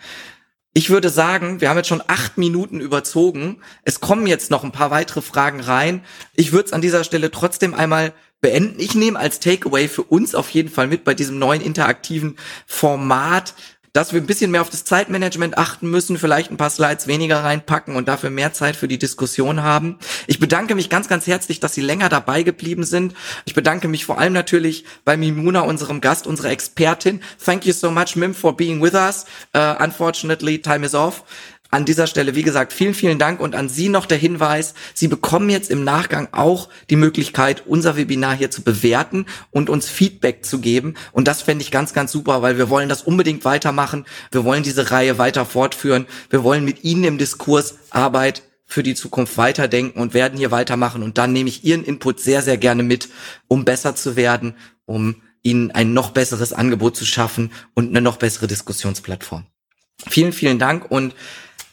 Ich würde sagen, wir haben jetzt schon acht Minuten überzogen. Es kommen jetzt noch ein paar weitere Fragen rein. Ich würde es an dieser Stelle trotzdem einmal beenden. Ich nehme als Takeaway für uns auf jeden Fall mit bei diesem neuen interaktiven Format dass wir ein bisschen mehr auf das Zeitmanagement achten müssen, vielleicht ein paar Slides weniger reinpacken und dafür mehr Zeit für die Diskussion haben. Ich bedanke mich ganz, ganz herzlich, dass Sie länger dabei geblieben sind. Ich bedanke mich vor allem natürlich bei Mimuna, unserem Gast, unserer Expertin. Thank you so much, Mim, for being with us. Uh, unfortunately, time is off. An dieser Stelle, wie gesagt, vielen, vielen Dank und an Sie noch der Hinweis, Sie bekommen jetzt im Nachgang auch die Möglichkeit, unser Webinar hier zu bewerten und uns Feedback zu geben. Und das fände ich ganz, ganz super, weil wir wollen das unbedingt weitermachen. Wir wollen diese Reihe weiter fortführen. Wir wollen mit Ihnen im Diskurs Arbeit für die Zukunft weiterdenken und werden hier weitermachen. Und dann nehme ich Ihren Input sehr, sehr gerne mit, um besser zu werden, um Ihnen ein noch besseres Angebot zu schaffen und eine noch bessere Diskussionsplattform. Vielen, vielen Dank und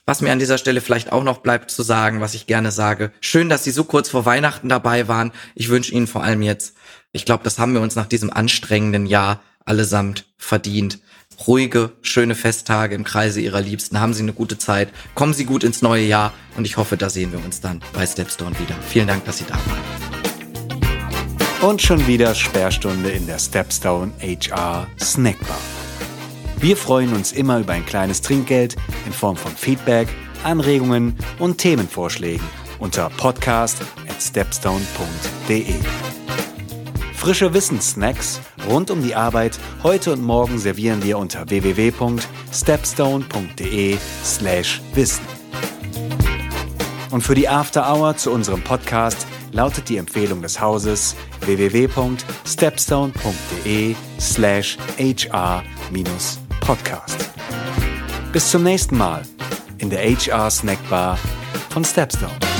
was mir an dieser Stelle vielleicht auch noch bleibt zu sagen, was ich gerne sage. Schön, dass Sie so kurz vor Weihnachten dabei waren. Ich wünsche Ihnen vor allem jetzt, ich glaube, das haben wir uns nach diesem anstrengenden Jahr allesamt verdient. Ruhige, schöne Festtage im Kreise Ihrer Liebsten. Haben Sie eine gute Zeit. Kommen Sie gut ins neue Jahr. Und ich hoffe, da sehen wir uns dann bei Stepstone wieder. Vielen Dank, dass Sie da waren. Und schon wieder Sperrstunde in der Stepstone HR Snackbar. Wir freuen uns immer über ein kleines Trinkgeld in Form von Feedback, Anregungen und Themenvorschlägen unter podcast at stepstone.de. Frische Wissenssnacks rund um die Arbeit heute und morgen servieren wir unter www.stepstone.de/wissen. Und für die After Hour zu unserem Podcast lautet die Empfehlung des Hauses www.stepstone.de/hr- Podcast. Bis zum nächsten Mal in der HR Snackbar von Stepstone.